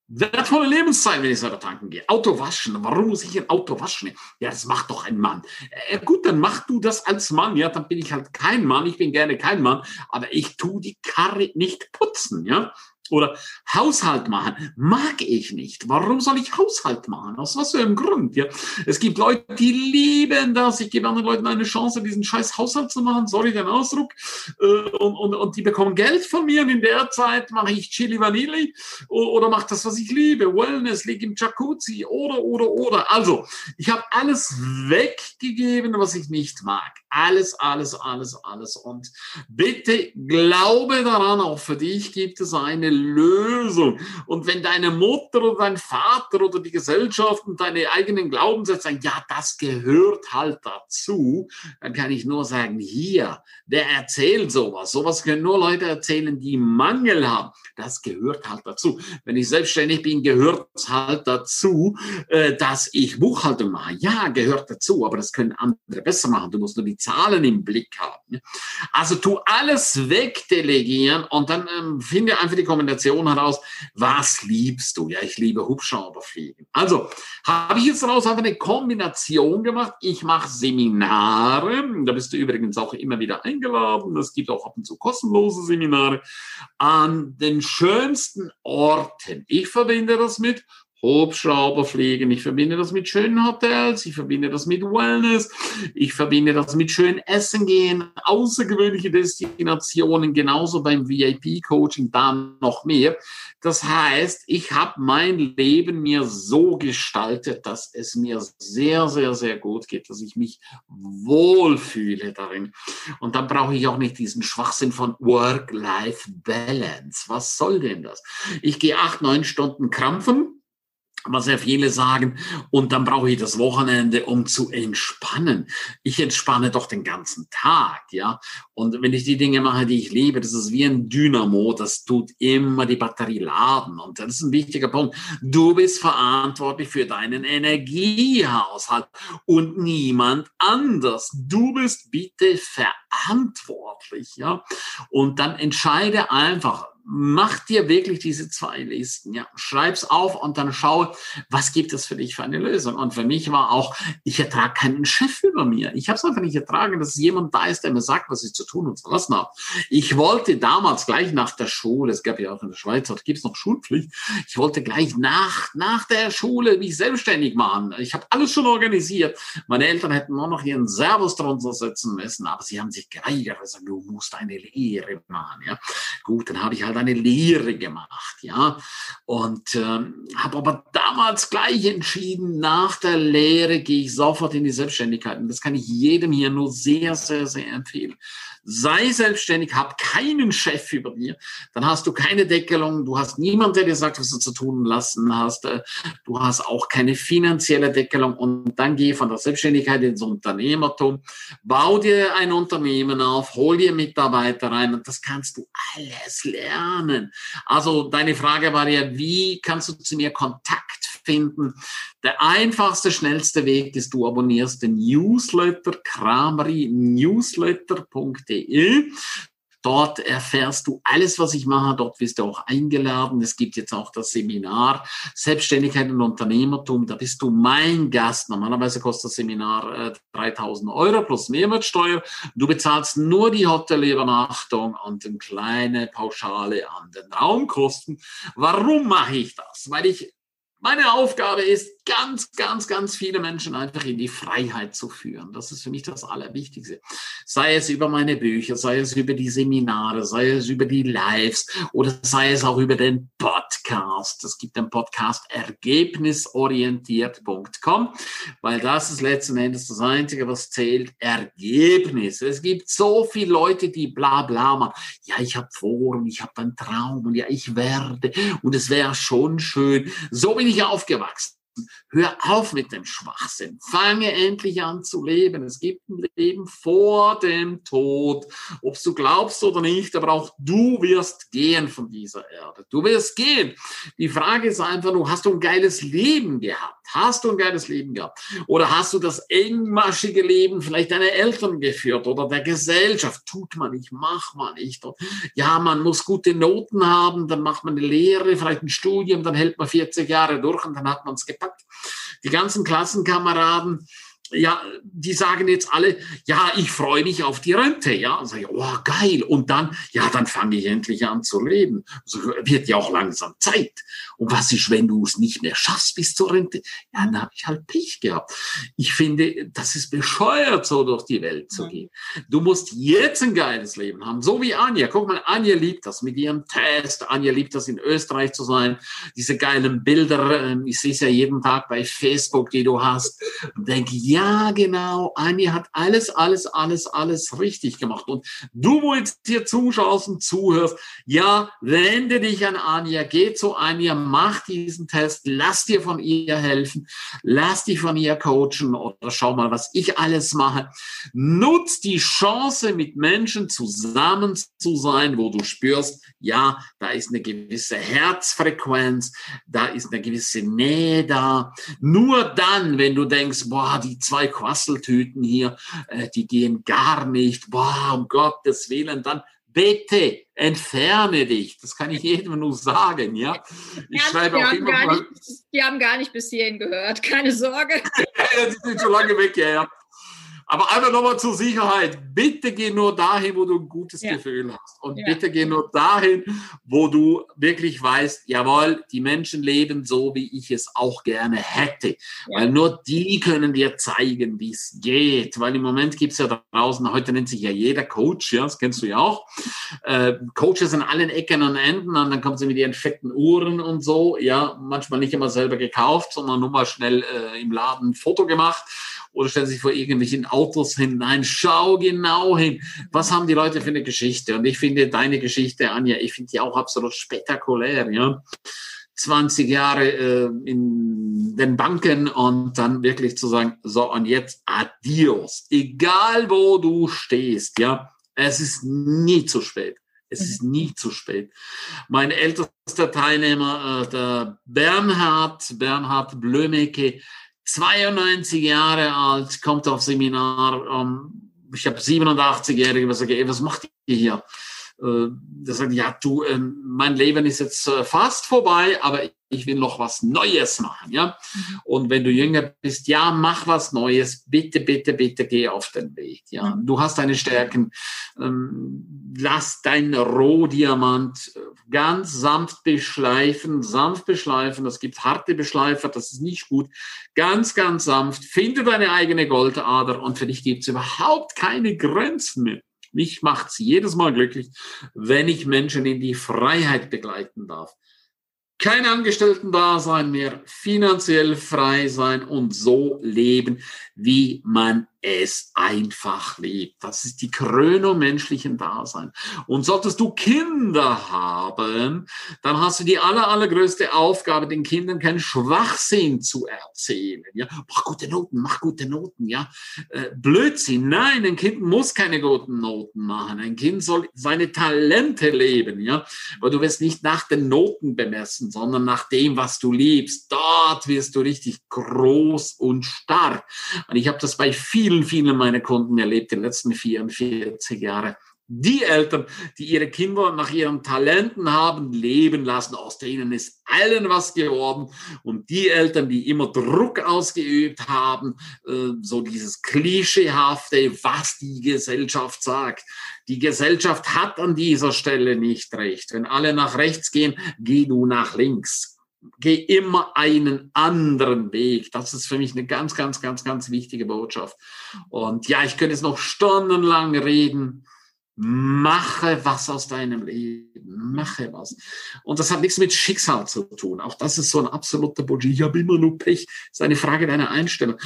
wertvolle Lebenszeit, wenn ich selber tanken gehe. Auto waschen. Warum muss ich ein Auto waschen? Ja, das macht doch ein Mann. Äh, gut, dann mach du das als Mann. Ja, dann bin ich halt kein Mann. Ich bin gerne kein Mann. Aber ich tu die Karre nicht putzen. Ja, oder Haushalt machen mag ich nicht. Warum soll ich Haushalt machen? Aus was für einem Grund? Ja? Es gibt Leute, die lieben das. Ich gebe anderen Leuten eine Chance, diesen scheiß Haushalt zu machen. Sorry den Ausdruck. Äh, und, und, und die bekommen Geld von mir. Und in der Zeit mache ich Chili Vanilli oder mache das, was ich liebe. Wellness, liege im Jacuzzi oder, oder, oder. Also, ich habe alles weggegeben, was ich nicht mag. Alles, alles, alles, alles. Und bitte glaube daran, auch für dich gibt es eine Lösung. Und wenn deine Mutter oder dein Vater oder die Gesellschaft und deine eigenen Glaubenssätze sagen, ja, das gehört halt dazu, dann kann ich nur sagen, hier, der erzählt sowas. Sowas können nur Leute erzählen, die Mangel haben. Das gehört halt dazu. Wenn ich selbstständig bin, gehört es halt dazu, äh, dass ich Buchhaltung mache. Ja, gehört dazu, aber das können andere besser machen. Du musst nur die Zahlen im Blick haben. Also tu alles wegdelegieren und dann ähm, finde einfach die Kombination heraus, was liebst du? Ja, ich liebe Hubschrauberfliegen. Also habe ich jetzt daraus einfach eine Kombination gemacht. Ich mache Seminare, da bist du übrigens auch immer wieder eingeladen. Es gibt auch ab und zu kostenlose Seminare an den schönsten Orten. Ich verbinde das mit Hubschrauber fliegen. Ich verbinde das mit schönen Hotels, ich verbinde das mit Wellness, ich verbinde das mit schön Essen gehen, außergewöhnliche Destinationen, genauso beim VIP-Coaching, da noch mehr. Das heißt, ich habe mein Leben mir so gestaltet, dass es mir sehr, sehr, sehr gut geht, dass ich mich wohlfühle darin. Und dann brauche ich auch nicht diesen Schwachsinn von Work-Life-Balance. Was soll denn das? Ich gehe acht, neun Stunden krampfen was sehr viele sagen. Und dann brauche ich das Wochenende, um zu entspannen. Ich entspanne doch den ganzen Tag, ja. Und wenn ich die Dinge mache, die ich liebe, das ist wie ein Dynamo, das tut immer die Batterie laden. Und das ist ein wichtiger Punkt. Du bist verantwortlich für deinen Energiehaushalt und niemand anders. Du bist bitte verantwortlich, ja. Und dann entscheide einfach, mach dir wirklich diese zwei Listen, ja, schreib's auf und dann schau, was gibt es für dich für eine Lösung. Und für mich war auch, ich ertrage keinen Chef über mir. Ich habe es einfach nicht ertragen, dass jemand da ist, der mir sagt, was ich zu tun und zu lassen habe. Ich wollte damals gleich nach der Schule, es gab ja auch in der Schweiz, dort gibt es noch Schulpflicht, ich wollte gleich nach, nach der Schule mich selbstständig machen. Ich habe alles schon organisiert. Meine Eltern hätten nur noch ihren Servus drunter setzen müssen, aber sie haben sich geweigert, gesagt, du musst eine Lehre machen. Ja, gut, dann habe ich halt halt eine Lehre gemacht, ja. Und ähm, habe aber damals gleich entschieden, nach der Lehre gehe ich sofort in die Selbstständigkeit. Und das kann ich jedem hier nur sehr, sehr, sehr empfehlen. Sei selbstständig, hab keinen Chef über dir, dann hast du keine Deckelung, du hast niemanden, der dir sagt, was du zu tun lassen hast, äh, du hast auch keine finanzielle Deckelung. Und dann geh von der Selbstständigkeit ins Unternehmertum, bau dir ein Unternehmen auf, hol dir Mitarbeiter rein. Und das kannst du alles lernen. Also deine Frage war ja, wie kannst du zu mir Kontakt finden? Der einfachste, schnellste Weg ist, du abonnierst den Newsletter kramerinewsletter.de. Dort erfährst du alles, was ich mache. Dort wirst du auch eingeladen. Es gibt jetzt auch das Seminar Selbstständigkeit und Unternehmertum. Da bist du mein Gast. Normalerweise kostet das Seminar äh, 3000 Euro plus Mehrwertsteuer. Du bezahlst nur die Hotelübernachtung und eine kleine Pauschale an den Raumkosten. Warum mache ich das? Weil ich meine Aufgabe ist, ganz, ganz, ganz viele Menschen einfach in die Freiheit zu führen. Das ist für mich das Allerwichtigste. Sei es über meine Bücher, sei es über die Seminare, sei es über die Lives oder sei es auch über den Podcast. Es gibt den Podcast ergebnisorientiert.com, weil das ist letzten Endes das Einzige, was zählt, Ergebnis. Es gibt so viele Leute, die bla bla machen. Ja, ich habe vor und ich habe einen Traum und ja, ich werde und es wäre schon schön. So bin ich aufgewachsen. Hör auf mit dem Schwachsinn. Fange endlich an zu leben. Es gibt ein Leben vor dem Tod. Ob du glaubst oder nicht, aber auch du wirst gehen von dieser Erde. Du wirst gehen. Die Frage ist einfach nur, hast du ein geiles Leben gehabt? Hast du ein geiles Leben gehabt? Oder hast du das engmaschige Leben vielleicht deiner Eltern geführt oder der Gesellschaft? Tut man nicht, macht man nicht. Ja, man muss gute Noten haben, dann macht man eine Lehre, vielleicht ein Studium, dann hält man 40 Jahre durch und dann hat man es gepackt. Die ganzen Klassenkameraden, ja, die sagen jetzt alle, ja, ich freue mich auf die Rente, ja, und sage, oh, geil. Und dann, ja, dann fange ich endlich an zu leben. So wird ja auch langsam Zeit. Und was ist, wenn du es nicht mehr schaffst bis zur Rente? Ja, dann habe ich halt Pech gehabt. Ich finde, das ist bescheuert, so durch die Welt zu gehen. Du musst jetzt ein geiles Leben haben, so wie Anja. Guck mal, Anja liebt das mit ihrem Test. Anja liebt das, in Österreich zu sein. Diese geilen Bilder, ähm, ich sehe es ja jeden Tag bei Facebook, die du hast. Und denke, ja, genau, Anja hat alles, alles, alles, alles richtig gemacht. Und du, wo jetzt hier zuschaust und zuhörst, ja, wende dich an Anja, geh zu Anja, mach diesen Test, lass dir von ihr helfen, lass dich von ihr coachen oder schau mal, was ich alles mache. Nutz die Chance, mit Menschen zusammen zu sein, wo du spürst, ja, da ist eine gewisse Herzfrequenz, da ist eine gewisse Nähe da. Nur dann, wenn du denkst, boah, die zwei Quasseltüten hier, äh, die gehen gar nicht, boah, um Gottes Willen, dann bitte entferne dich. Das kann ich jedem nur sagen, ja. Ich ja, schreibe auch immer mal. Nicht, die haben gar nicht bis hierhin gehört, keine Sorge. die sind schon lange weg, ja, ja. Aber einfach nochmal zur Sicherheit. Bitte geh nur dahin, wo du ein gutes ja. Gefühl hast. Und ja. bitte geh nur dahin, wo du wirklich weißt, jawohl, die Menschen leben so, wie ich es auch gerne hätte. Ja. Weil nur die können dir zeigen, wie es geht. Weil im Moment gibt es ja draußen, heute nennt sich ja jeder Coach, ja, das kennst du ja auch. Äh, Coaches an allen Ecken und Enden und dann kommen sie mit ihren fetten Uhren und so. Ja, manchmal nicht immer selber gekauft, sondern nur mal schnell äh, im Laden ein Foto gemacht oder stellen sich vor irgendwelchen Autos hin. Nein, schau genau hin. Was haben die Leute für eine Geschichte? Und ich finde deine Geschichte, Anja, ich finde die auch absolut spektakulär, ja. 20 Jahre äh, in den Banken und dann wirklich zu sagen, so und jetzt adios. Egal wo du stehst, ja, es ist nie zu spät. Es ist nie zu spät. Mein ältester Teilnehmer, äh, der Bernhard, Bernhard Blömecke, 92 Jahre alt, kommt auf Seminar. Um, ich habe 87-Jährige, was sage, was macht ihr hier? Äh, der sagt, ja, du, äh, mein Leben ist jetzt äh, fast vorbei, aber ich will noch was Neues machen, ja. Mhm. Und wenn du jünger bist, ja, mach was Neues, bitte, bitte, bitte geh auf den Weg, ja. Mhm. Du hast deine Stärken, ähm, lass deinen Rohdiamant äh, ganz sanft beschleifen, sanft beschleifen, es gibt harte Beschleifer, das ist nicht gut, ganz, ganz sanft, finde deine eigene Goldader und für dich gibt es überhaupt keine Grenzen mehr. Mich macht's jedes Mal glücklich, wenn ich Menschen in die Freiheit begleiten darf. Kein Angestellten-Dasein mehr, finanziell frei sein und so leben, wie man es einfach lebt. Das ist die Krönung menschlichen Dasein. Und solltest du Kinder haben, dann hast du die aller, allergrößte Aufgabe, den Kindern keinen Schwachsinn zu erzählen. Ja, mach gute Noten, mach gute Noten. Ja, äh, Blödsinn. Nein, ein Kind muss keine guten Noten machen. Ein Kind soll seine Talente leben. Ja, weil du wirst nicht nach den Noten bemessen, sondern nach dem, was du liebst. Dort wirst du richtig groß und stark. Und ich habe das bei vielen, vielen meiner Kunden erlebt den letzten 44 Jahren die Eltern, die ihre Kinder nach ihren Talenten haben leben lassen, aus denen ist allen was geworden. Und die Eltern, die immer Druck ausgeübt haben, äh, so dieses klischeehafte, was die Gesellschaft sagt. Die Gesellschaft hat an dieser Stelle nicht recht. Wenn alle nach rechts gehen, geh du nach links. Geh immer einen anderen Weg. Das ist für mich eine ganz, ganz, ganz, ganz wichtige Botschaft. Und ja, ich könnte jetzt noch stundenlang reden Mache was aus deinem Leben. Mache was. Und das hat nichts mit Schicksal zu tun. Auch das ist so ein absoluter Bullshit. Ich habe immer nur Pech. Das ist eine Frage deiner Einstellung.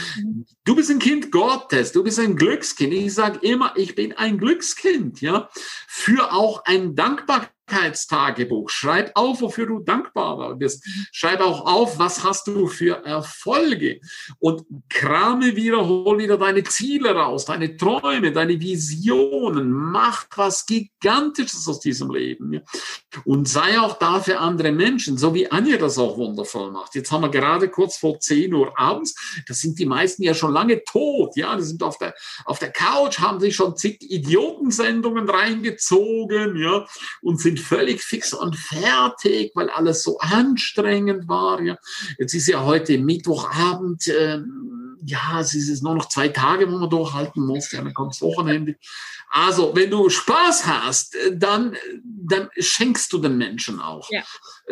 Du bist ein Kind Gottes. Du bist ein Glückskind. Ich sage immer, ich bin ein Glückskind. Ja, für auch ein Dankbarkeit Dankbarkeitstagebuch. Schreib auf, wofür du dankbar bist. Schreib auch auf, was hast du für Erfolge. Und krame wieder, hol wieder deine Ziele raus, deine Träume, deine Visionen. Mach was Gigantisches aus diesem Leben. Und sei auch da für andere Menschen, so wie Anja das auch wundervoll macht. Jetzt haben wir gerade kurz vor 10 Uhr abends. Da sind die meisten ja schon lange tot. Ja, die sind auf der, auf der Couch, haben sich schon zig Idiotensendungen reingezogen, ja, und sind völlig fix und fertig, weil alles so anstrengend war. Ja. Jetzt ist ja heute Mittwochabend, äh, ja, es ist nur noch zwei Tage, wo man durchhalten muss, ja, dann kommt Wochenende. Also, wenn du Spaß hast, dann, dann schenkst du den Menschen auch. Ja.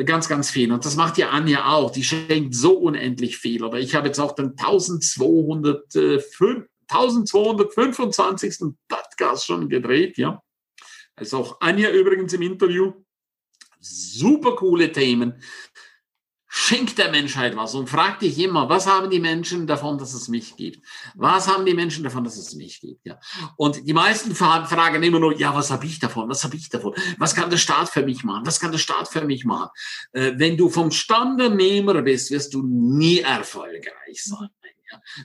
Ganz, ganz viel. Und das macht ja Anja auch. Die schenkt so unendlich viel. Oder ich habe jetzt auch den 1205 1225. Podcast schon gedreht, ja. Also auch Anja übrigens im Interview. Super coole Themen. Schenk der Menschheit was und frag dich immer, was haben die Menschen davon, dass es mich gibt? Was haben die Menschen davon, dass es mich gibt? Ja. Und die meisten fragen immer nur, ja, was habe ich davon? Was habe ich davon? Was kann der Staat für mich machen? Was kann der Staat für mich machen? Äh, wenn du vom Standernehmer bist, wirst du nie erfolgreich sein.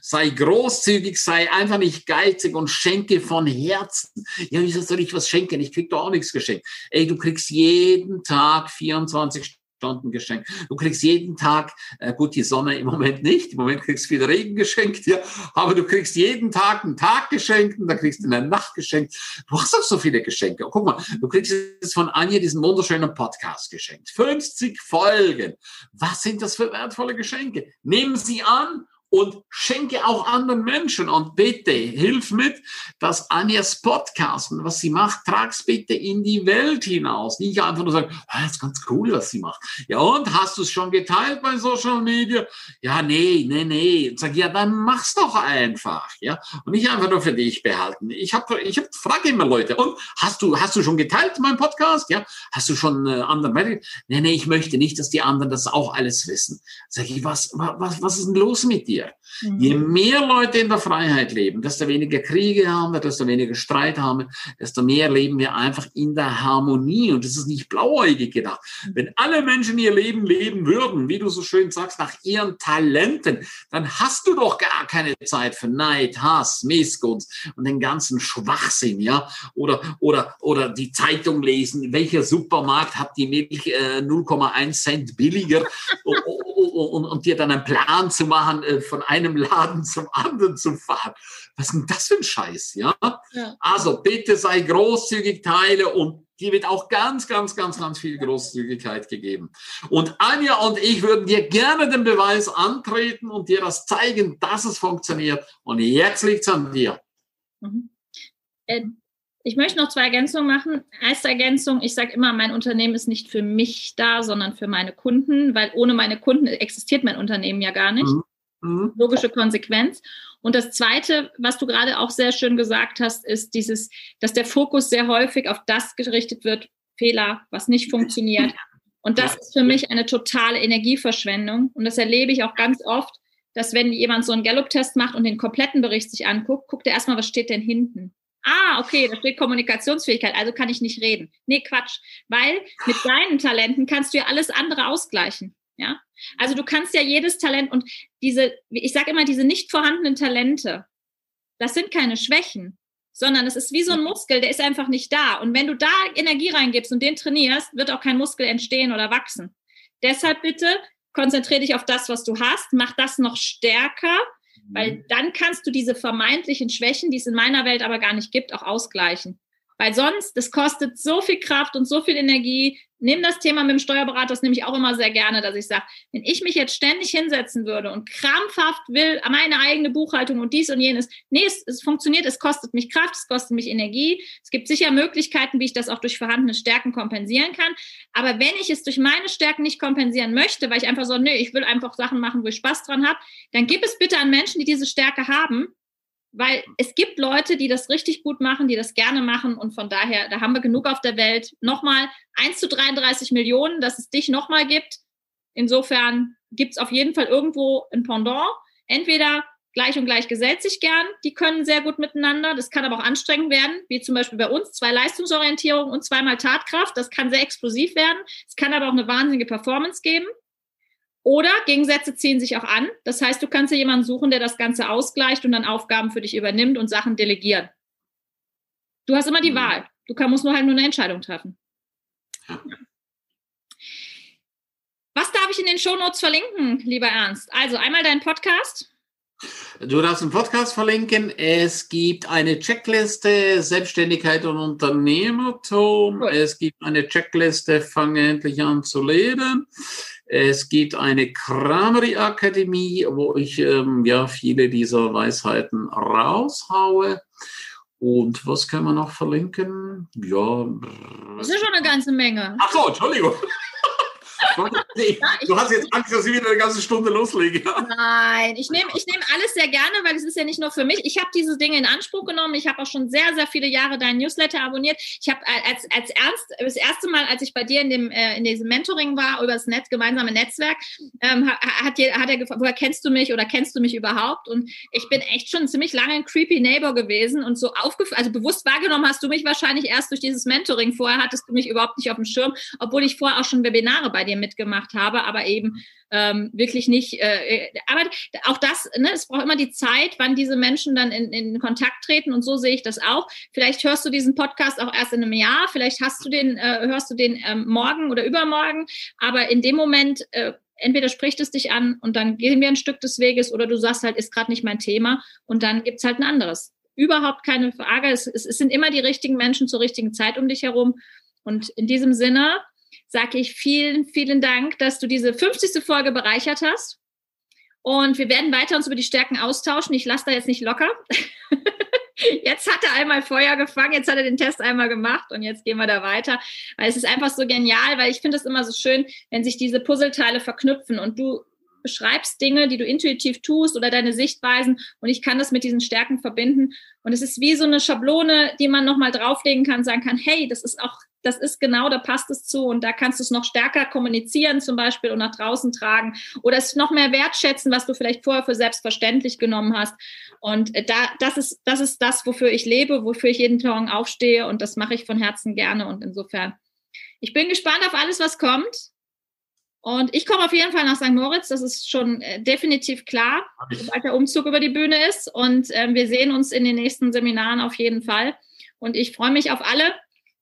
Sei großzügig, sei einfach nicht geizig und schenke von Herzen. Ja, wieso soll ich was schenken? Ich krieg doch auch nichts geschenkt. Ey, du kriegst jeden Tag 24 Stunden geschenkt. Du kriegst jeden Tag, äh, gut, die Sonne im Moment nicht, im Moment kriegst du viel Regen geschenkt, ja, aber du kriegst jeden Tag einen Tag geschenkt und dann kriegst du eine Nacht geschenkt. Du hast auch so viele Geschenke. Guck mal, du kriegst jetzt von Anja diesen wunderschönen Podcast geschenkt. 50 Folgen. Was sind das für wertvolle Geschenke? Nehmen sie an und schenke auch anderen Menschen und bitte hilf mit, dass Anjas Podcast, was sie macht, trag's bitte in die Welt hinaus. Nicht einfach nur sagen, ah, das ist ganz cool, was sie macht. Ja, und hast du es schon geteilt bei Social Media? Ja, nee, nee, nee. Und sag, ja, dann mach's doch einfach, ja. Und nicht einfach nur für dich behalten. Ich habe, ich hab, frage immer Leute, und hast du, hast du schon geteilt meinen Podcast? Ja, hast du schon äh, anderen? Nee, nee, ich möchte nicht, dass die anderen das auch alles wissen. Sag ich, was, was, was ist denn los mit dir? Dir. Mhm. Je mehr Leute in der Freiheit leben, desto weniger Kriege haben wir, desto weniger Streit haben wir, desto mehr leben wir einfach in der Harmonie. Und das ist nicht blauäugig gedacht. Mhm. Wenn alle Menschen ihr Leben leben würden, wie du so schön sagst, nach ihren Talenten, dann hast du doch gar keine Zeit für Neid, Hass, Missgunst und den ganzen Schwachsinn, ja? Oder, oder, oder die Zeitung lesen, welcher Supermarkt hat die Milch äh, 0,1 Cent billiger und, und, dir dann einen Plan zu machen, äh, von einem Laden zum anderen zu fahren. Was ist denn das für ein Scheiß, ja? ja? Also bitte sei großzügig, teile und dir wird auch ganz, ganz, ganz, ganz viel Großzügigkeit gegeben. Und Anja und ich würden dir gerne den Beweis antreten und dir das zeigen, dass es funktioniert. Und jetzt liegt es an dir. Mhm. Äh, ich möchte noch zwei Ergänzungen machen. Erste Ergänzung, ich sage immer, mein Unternehmen ist nicht für mich da, sondern für meine Kunden, weil ohne meine Kunden existiert mein Unternehmen ja gar nicht. Mhm. Mhm. Logische Konsequenz. Und das Zweite, was du gerade auch sehr schön gesagt hast, ist dieses, dass der Fokus sehr häufig auf das gerichtet wird, Fehler, was nicht funktioniert. Und das ist für mich eine totale Energieverschwendung. Und das erlebe ich auch ganz oft, dass wenn jemand so einen Gallup-Test macht und den kompletten Bericht sich anguckt, guckt er erstmal, was steht denn hinten. Ah, okay, da steht Kommunikationsfähigkeit, also kann ich nicht reden. Nee, Quatsch. Weil mit deinen Talenten kannst du ja alles andere ausgleichen. Ja, also du kannst ja jedes Talent und diese, ich sage immer, diese nicht vorhandenen Talente, das sind keine Schwächen, sondern es ist wie so ein Muskel, der ist einfach nicht da. Und wenn du da Energie reingibst und den trainierst, wird auch kein Muskel entstehen oder wachsen. Deshalb bitte konzentriere dich auf das, was du hast, mach das noch stärker, weil mhm. dann kannst du diese vermeintlichen Schwächen, die es in meiner Welt aber gar nicht gibt, auch ausgleichen. Weil sonst, das kostet so viel Kraft und so viel Energie, nehme das Thema mit dem Steuerberater, das nehme ich auch immer sehr gerne, dass ich sage, wenn ich mich jetzt ständig hinsetzen würde und krampfhaft will, meine eigene Buchhaltung und dies und jenes, nee, es, es funktioniert, es kostet mich Kraft, es kostet mich Energie. Es gibt sicher Möglichkeiten, wie ich das auch durch vorhandene Stärken kompensieren kann. Aber wenn ich es durch meine Stärken nicht kompensieren möchte, weil ich einfach so, nee, ich will einfach Sachen machen, wo ich Spaß dran habe, dann gib es bitte an Menschen, die diese Stärke haben weil es gibt Leute, die das richtig gut machen, die das gerne machen und von daher, da haben wir genug auf der Welt. Nochmal 1 zu 33 Millionen, dass es dich nochmal gibt. Insofern gibt es auf jeden Fall irgendwo ein Pendant. Entweder gleich und gleich gesellt sich gern, die können sehr gut miteinander. Das kann aber auch anstrengend werden, wie zum Beispiel bei uns, zwei Leistungsorientierung und zweimal Tatkraft. Das kann sehr explosiv werden. Es kann aber auch eine wahnsinnige Performance geben. Oder Gegensätze ziehen sich auch an. Das heißt, du kannst dir jemanden suchen, der das Ganze ausgleicht und dann Aufgaben für dich übernimmt und Sachen delegieren. Du hast immer die mhm. Wahl. Du kann, musst nur halt nur eine Entscheidung treffen. Ja. Was darf ich in den Shownotes verlinken, lieber Ernst? Also einmal deinen Podcast. Du darfst einen Podcast verlinken. Es gibt eine Checkliste Selbstständigkeit und Unternehmertum. Cool. Es gibt eine Checkliste Fange endlich an zu leben. Es gibt eine Kramery Akademie, wo ich ähm, ja viele dieser Weisheiten raushaue. Und was können wir noch verlinken? Ja. Das ist schon eine ganze Menge. Ach so, Entschuldigung. Du hast jetzt Angst, dass ich wieder eine ganze Stunde loslege. Nein, ich nehme ich nehm alles sehr gerne, weil es ist ja nicht nur für mich. Ich habe diese Dinge in Anspruch genommen. Ich habe auch schon sehr, sehr viele Jahre deinen Newsletter abonniert. Ich habe als, als Ernst, das erste Mal, als ich bei dir in, dem, äh, in diesem Mentoring war, über das Netz, gemeinsame Netzwerk, ähm, hat, hat, hat er gefragt, woher kennst du mich oder kennst du mich überhaupt? Und ich bin echt schon ziemlich lange ein creepy Neighbor gewesen und so aufgefallen, also bewusst wahrgenommen hast du mich wahrscheinlich erst durch dieses Mentoring. Vorher hattest du mich überhaupt nicht auf dem Schirm, obwohl ich vorher auch schon Webinare bei dir mitgemacht habe, aber eben ähm, wirklich nicht. Äh, aber auch das, ne, es braucht immer die Zeit, wann diese Menschen dann in, in Kontakt treten und so sehe ich das auch. Vielleicht hörst du diesen Podcast auch erst in einem Jahr, vielleicht hast du den, äh, hörst du den ähm, morgen oder übermorgen, aber in dem Moment äh, entweder spricht es dich an und dann gehen wir ein Stück des Weges oder du sagst halt, ist gerade nicht mein Thema und dann gibt es halt ein anderes. Überhaupt keine Frage. Es, es, es sind immer die richtigen Menschen zur richtigen Zeit um dich herum. Und in diesem Sinne sage ich vielen, vielen Dank, dass du diese 50. Folge bereichert hast. Und wir werden weiter uns über die Stärken austauschen. Ich lasse da jetzt nicht locker. jetzt hat er einmal Feuer gefangen, jetzt hat er den Test einmal gemacht und jetzt gehen wir da weiter. Weil es ist einfach so genial, weil ich finde es immer so schön, wenn sich diese Puzzleteile verknüpfen und du beschreibst Dinge, die du intuitiv tust oder deine Sichtweisen und ich kann das mit diesen Stärken verbinden. Und es ist wie so eine Schablone, die man nochmal drauflegen kann, sagen kann, hey, das ist auch das ist genau, da passt es zu und da kannst du es noch stärker kommunizieren zum Beispiel und nach draußen tragen oder es noch mehr wertschätzen, was du vielleicht vorher für selbstverständlich genommen hast. Und äh, da, das ist, das ist das, wofür ich lebe, wofür ich jeden Morgen aufstehe und das mache ich von Herzen gerne und insofern. Ich bin gespannt auf alles, was kommt. Und ich komme auf jeden Fall nach St. Moritz, das ist schon äh, definitiv klar, sobald der Umzug über die Bühne ist. Und äh, wir sehen uns in den nächsten Seminaren auf jeden Fall. Und ich freue mich auf alle,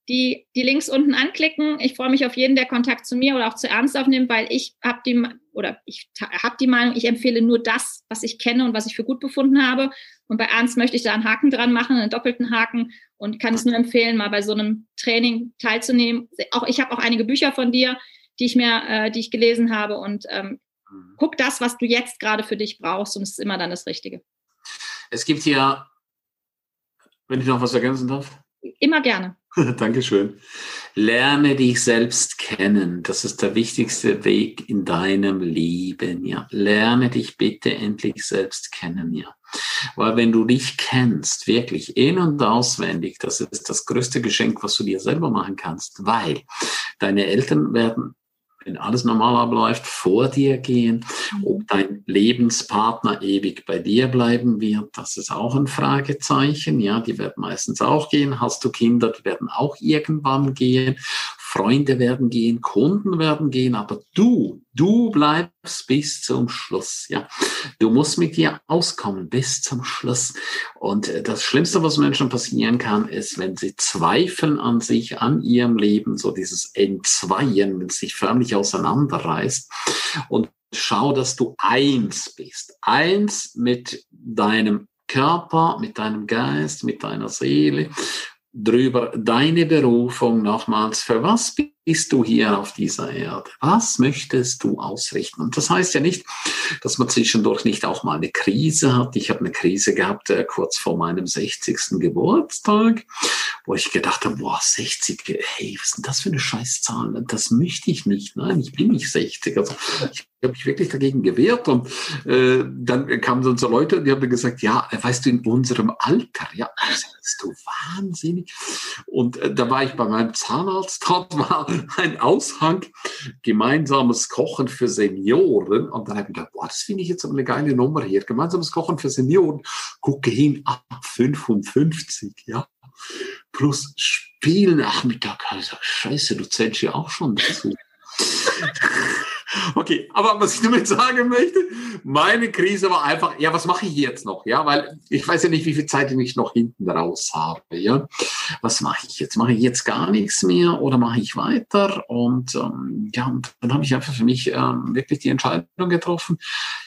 die die Links unten anklicken. Ich freue mich auf jeden, der Kontakt zu mir oder auch zu Ernst aufnimmt, weil ich habe die oder ich habe die Meinung, ich empfehle nur das, was ich kenne und was ich für gut befunden habe. Und bei Ernst möchte ich da einen Haken dran machen, einen doppelten Haken und kann es nur empfehlen, mal bei so einem Training teilzunehmen. Auch ich habe auch einige Bücher von dir, die ich mir, äh, die ich gelesen habe und ähm, mhm. guck das, was du jetzt gerade für dich brauchst und es ist immer dann das Richtige. Es gibt hier, wenn ich noch was ergänzen darf. Immer gerne. Dankeschön. Lerne dich selbst kennen. Das ist der wichtigste Weg in deinem Leben, ja. Lerne dich bitte endlich selbst kennen, ja. Weil wenn du dich kennst, wirklich in- und auswendig, das ist das größte Geschenk, was du dir selber machen kannst, weil deine Eltern werden wenn alles normal abläuft, vor dir gehen. Ob dein Lebenspartner ewig bei dir bleiben wird, das ist auch ein Fragezeichen. Ja, die werden meistens auch gehen. Hast du Kinder, die werden auch irgendwann gehen. Freunde werden gehen, Kunden werden gehen, aber du, du bleibst bis zum Schluss, ja. Du musst mit dir auskommen bis zum Schluss. Und äh, das Schlimmste, was Menschen passieren kann, ist, wenn sie zweifeln an sich, an ihrem Leben, so dieses Entzweien, wenn es sich förmlich auseinanderreißt. Und schau, dass du eins bist. Eins mit deinem Körper, mit deinem Geist, mit deiner Seele drüber deine Berufung nochmals, für was bist du hier auf dieser Erde? Was möchtest du ausrichten? Und das heißt ja nicht, dass man zwischendurch nicht auch mal eine Krise hat. Ich habe eine Krise gehabt äh, kurz vor meinem 60. Geburtstag, wo ich gedacht habe, boah, 60, hey, was ist denn das für eine Scheißzahl? Das möchte ich nicht. Nein, ich bin nicht 60. Also ich habe mich wirklich dagegen gewehrt und äh, dann kamen so Leute, die haben mir gesagt, ja, weißt du, in unserem Alter, ja, bist du wahnsinnig. Und äh, da war ich bei meinem Zahnarzt, dort war ein Aushang, gemeinsames Kochen für Senioren. Und dann habe ich gedacht, boah, das finde ich jetzt eine geile Nummer hier. Gemeinsames Kochen für Senioren. Gucke hin, ab 55, ja. Plus Spielnachmittag. Also, scheiße, du zählst ja auch schon dazu. Okay, aber was ich damit sagen möchte, meine Krise war einfach, ja, was mache ich jetzt noch? Ja, weil ich weiß ja nicht, wie viel Zeit ich noch hinten raus habe. Ja, was mache ich jetzt? Mache ich jetzt gar nichts mehr oder mache ich weiter? Und ähm, ja, und dann habe ich einfach für mich ähm, wirklich die Entscheidung getroffen.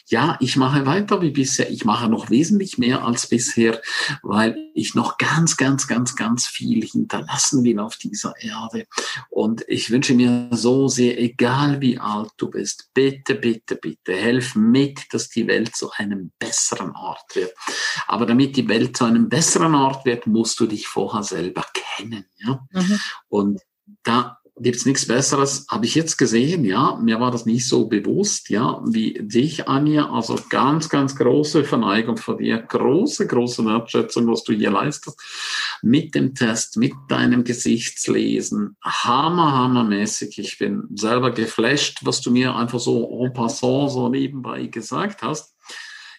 Ja, ich mache weiter wie bisher. Ich mache noch wesentlich mehr als bisher, weil ich noch ganz, ganz, ganz, ganz viel hinterlassen will auf dieser Erde. Und ich wünsche mir so sehr, egal wie alt du bist, bitte, bitte, bitte, helf mit, dass die Welt zu einem besseren Ort wird. Aber damit die Welt zu einem besseren Ort wird, musst du dich vorher selber kennen. Ja? Mhm. Und da gibt's nichts Besseres, habe ich jetzt gesehen, ja, mir war das nicht so bewusst, ja, wie dich, Anja, also ganz, ganz große Verneigung vor dir, große, große Wertschätzung, was du hier leistest, mit dem Test, mit deinem Gesichtslesen, hammer, hammermäßig, ich bin selber geflasht, was du mir einfach so en passant, so nebenbei gesagt hast.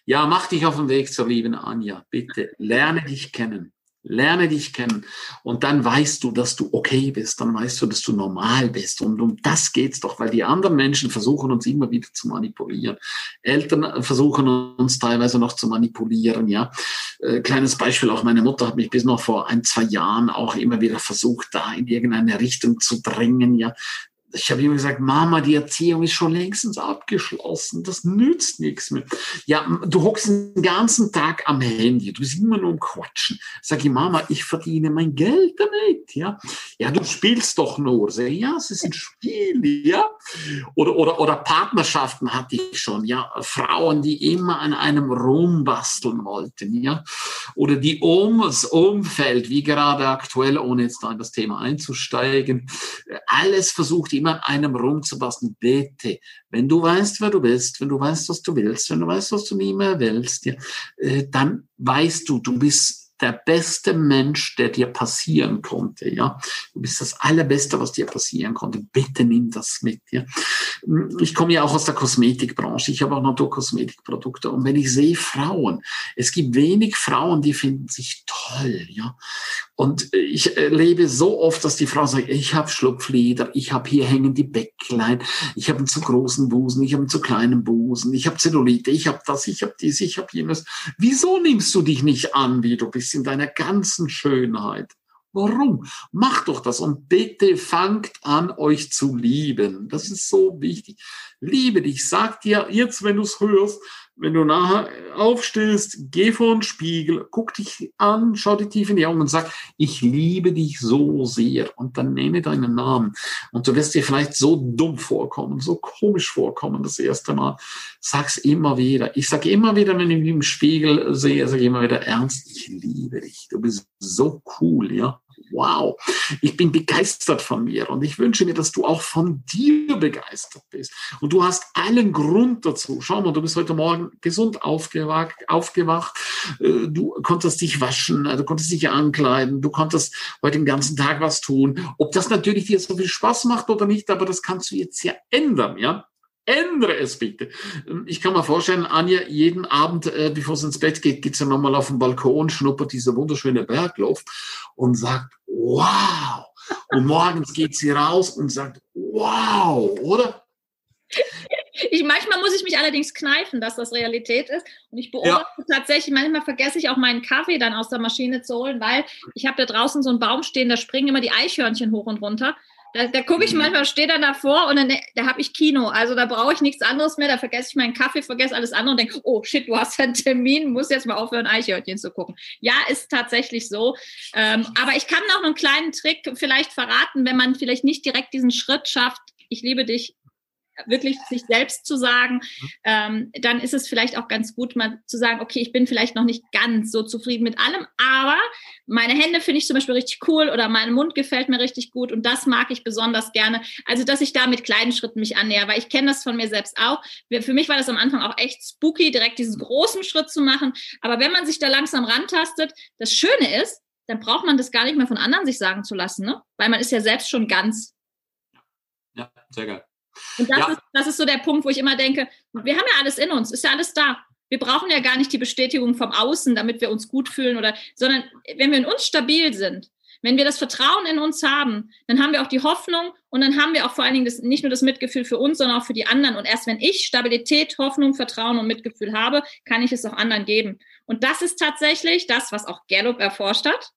Ja, mach dich auf den Weg zur lieben Anja, bitte, lerne dich kennen. Lerne dich kennen und dann weißt du, dass du okay bist, dann weißt du, dass du normal bist und um das geht's doch, weil die anderen Menschen versuchen uns immer wieder zu manipulieren. Eltern versuchen uns teilweise noch zu manipulieren, ja. Äh, kleines Beispiel, auch meine Mutter hat mich bis noch vor ein, zwei Jahren auch immer wieder versucht, da in irgendeine Richtung zu drängen, ja ich habe immer gesagt, Mama, die Erziehung ist schon längstens abgeschlossen. Das nützt nichts mehr. Ja, du hockst den ganzen Tag am Handy. Du bist immer nur am Quatschen. Sag ich, Mama, ich verdiene mein Geld damit. Ja, ja, du spielst doch nur. Sag ich, ja, es ist ein Spiel. Ja, oder, oder, oder Partnerschaften hatte ich schon. Ja, Frauen, die immer an einem rumbasteln wollten. Ja, oder die ums Umfeld, wie gerade aktuell, ohne jetzt da in das Thema einzusteigen, alles versucht, immer einem rumzubasteln. Bitte, wenn du weißt, wer du bist, wenn du weißt, was du willst, wenn du weißt, was du nie mehr willst, ja, äh, dann weißt du, du bist der beste Mensch, der dir passieren konnte. Ja, du bist das allerbeste, was dir passieren konnte. Bitte nimm das mit. Ja, ich komme ja auch aus der Kosmetikbranche. Ich habe auch Naturkosmetikprodukte und wenn ich sehe Frauen, es gibt wenig Frauen, die finden sich toll. Ja, und ich erlebe so oft, dass die Frau sagt, ich habe Schlupflider, ich habe hier hängen die Bäcklein, ich habe einen zu großen Busen, ich habe einen zu kleinen Busen, ich habe Zellulite, ich habe das, ich habe dies, ich habe jenes. Wieso nimmst du dich nicht an, wie du bist in deiner ganzen Schönheit? Warum? Macht doch das und bitte fangt an, euch zu lieben. Das ist so wichtig. Liebe dich. Sag dir jetzt, wenn du es hörst, wenn du nachher aufstehst, geh vor den Spiegel, guck dich an, schau dir tief in die Augen und sag, ich liebe dich so sehr. Und dann nehme deinen Namen. Und du wirst dir vielleicht so dumm vorkommen, so komisch vorkommen das erste Mal. Sag's immer wieder. Ich sage immer wieder, wenn ich mich im Spiegel sehe, sage ich immer wieder ernst, ich liebe dich. Du bist so cool, ja. Wow, ich bin begeistert von mir und ich wünsche mir, dass du auch von dir begeistert bist. Und du hast allen Grund dazu. Schau mal, du bist heute Morgen gesund aufgewacht, aufgewacht. Äh, du konntest dich waschen, du konntest dich ankleiden, du konntest heute den ganzen Tag was tun. Ob das natürlich dir so viel Spaß macht oder nicht, aber das kannst du jetzt ja ändern, ja? Ändere es bitte. Ich kann mir vorstellen, Anja, jeden Abend, äh, bevor es ins Bett geht, geht sie nochmal auf den Balkon, schnuppert diese wunderschöne Bergluft und sagt, wow. Und morgens geht sie raus und sagt, wow, oder? Ich, manchmal muss ich mich allerdings kneifen, dass das Realität ist. Und ich beobachte ja. tatsächlich, manchmal vergesse ich auch meinen Kaffee dann aus der Maschine zu holen, weil ich habe da draußen so einen Baum stehen, da springen immer die Eichhörnchen hoch und runter. Da, da gucke ich mhm. manchmal, stehe dann davor und dann da habe ich Kino. Also da brauche ich nichts anderes mehr. Da vergesse ich meinen Kaffee, vergesse alles andere und denke, oh shit, du hast einen Termin, muss jetzt mal aufhören, Eichhörnchen zu gucken. Ja, ist tatsächlich so. Ähm, aber ich kann noch einen kleinen Trick vielleicht verraten, wenn man vielleicht nicht direkt diesen Schritt schafft. Ich liebe dich, wirklich sich selbst zu sagen, ähm, dann ist es vielleicht auch ganz gut, mal zu sagen, okay, ich bin vielleicht noch nicht ganz so zufrieden mit allem, aber meine Hände finde ich zum Beispiel richtig cool oder mein Mund gefällt mir richtig gut und das mag ich besonders gerne. Also, dass ich da mit kleinen Schritten mich annäher, weil ich kenne das von mir selbst auch. Für mich war das am Anfang auch echt spooky, direkt diesen großen Schritt zu machen. Aber wenn man sich da langsam rantastet, das Schöne ist, dann braucht man das gar nicht mehr von anderen sich sagen zu lassen, ne? weil man ist ja selbst schon ganz. Ja, sehr geil. Und das, ja. ist, das ist so der Punkt, wo ich immer denke, wir haben ja alles in uns, ist ja alles da. Wir brauchen ja gar nicht die Bestätigung vom Außen, damit wir uns gut fühlen oder, sondern wenn wir in uns stabil sind, wenn wir das Vertrauen in uns haben, dann haben wir auch die Hoffnung und dann haben wir auch vor allen Dingen das, nicht nur das Mitgefühl für uns, sondern auch für die anderen. Und erst wenn ich Stabilität, Hoffnung, Vertrauen und Mitgefühl habe, kann ich es auch anderen geben. Und das ist tatsächlich das, was auch Gallup erforscht hat.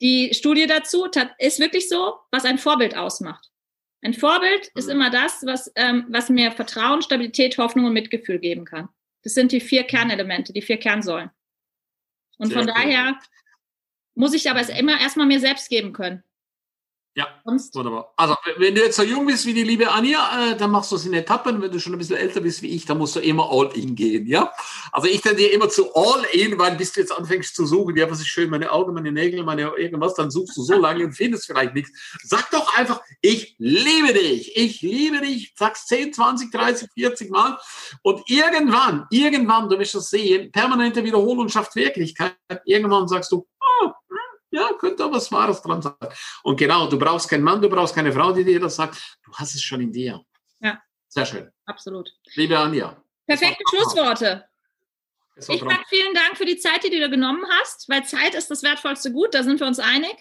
Die Studie dazu ist wirklich so, was ein Vorbild ausmacht. Ein Vorbild ist mhm. immer das, was, ähm, was mir Vertrauen, Stabilität, Hoffnung und Mitgefühl geben kann. Das sind die vier Kernelemente, die vier Kernsäulen. Und Sehr von cool. daher muss ich aber es immer erstmal mir selbst geben können. Ja, Sonst? wunderbar. Also, wenn du jetzt so jung bist wie die liebe Anja, äh, dann machst du es in Etappen. Wenn du schon ein bisschen älter bist wie ich, dann musst du immer all in gehen, ja? Also, ich tendiere immer zu all in, weil bis du jetzt anfängst zu suchen, ja, was ist schön, meine Augen, meine Nägel, meine irgendwas, dann suchst du so lange und findest vielleicht nichts. Sag doch einfach, ich liebe dich, ich liebe dich, sag's 10, 20, 30, 40 Mal und irgendwann, irgendwann, du wirst das sehen, permanente Wiederholung schafft Wirklichkeit. Irgendwann sagst du, ja, könnte aber was Wahres dran sein. Und genau, du brauchst keinen Mann, du brauchst keine Frau, die dir das sagt. Du hast es schon in dir. Ja. Sehr schön. Absolut. Liebe Anja. Perfekte Schlussworte. Ich sage vielen Dank für die Zeit, die du dir genommen hast, weil Zeit ist das wertvollste Gut, da sind wir uns einig.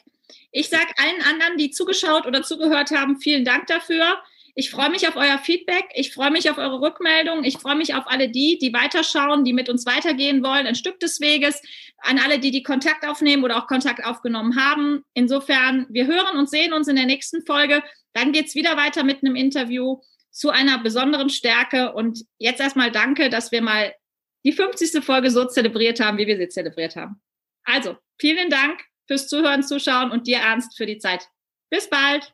Ich sage allen anderen, die zugeschaut oder zugehört haben, vielen Dank dafür. Ich freue mich auf euer Feedback. Ich freue mich auf eure Rückmeldung. Ich freue mich auf alle die, die weiterschauen, die mit uns weitergehen wollen, ein Stück des Weges. An alle, die die Kontakt aufnehmen oder auch Kontakt aufgenommen haben. Insofern, wir hören und sehen uns in der nächsten Folge. Dann geht es wieder weiter mit einem Interview zu einer besonderen Stärke. Und jetzt erstmal danke, dass wir mal die 50. Folge so zelebriert haben, wie wir sie zelebriert haben. Also, vielen Dank fürs Zuhören, Zuschauen und dir, Ernst, für die Zeit. Bis bald.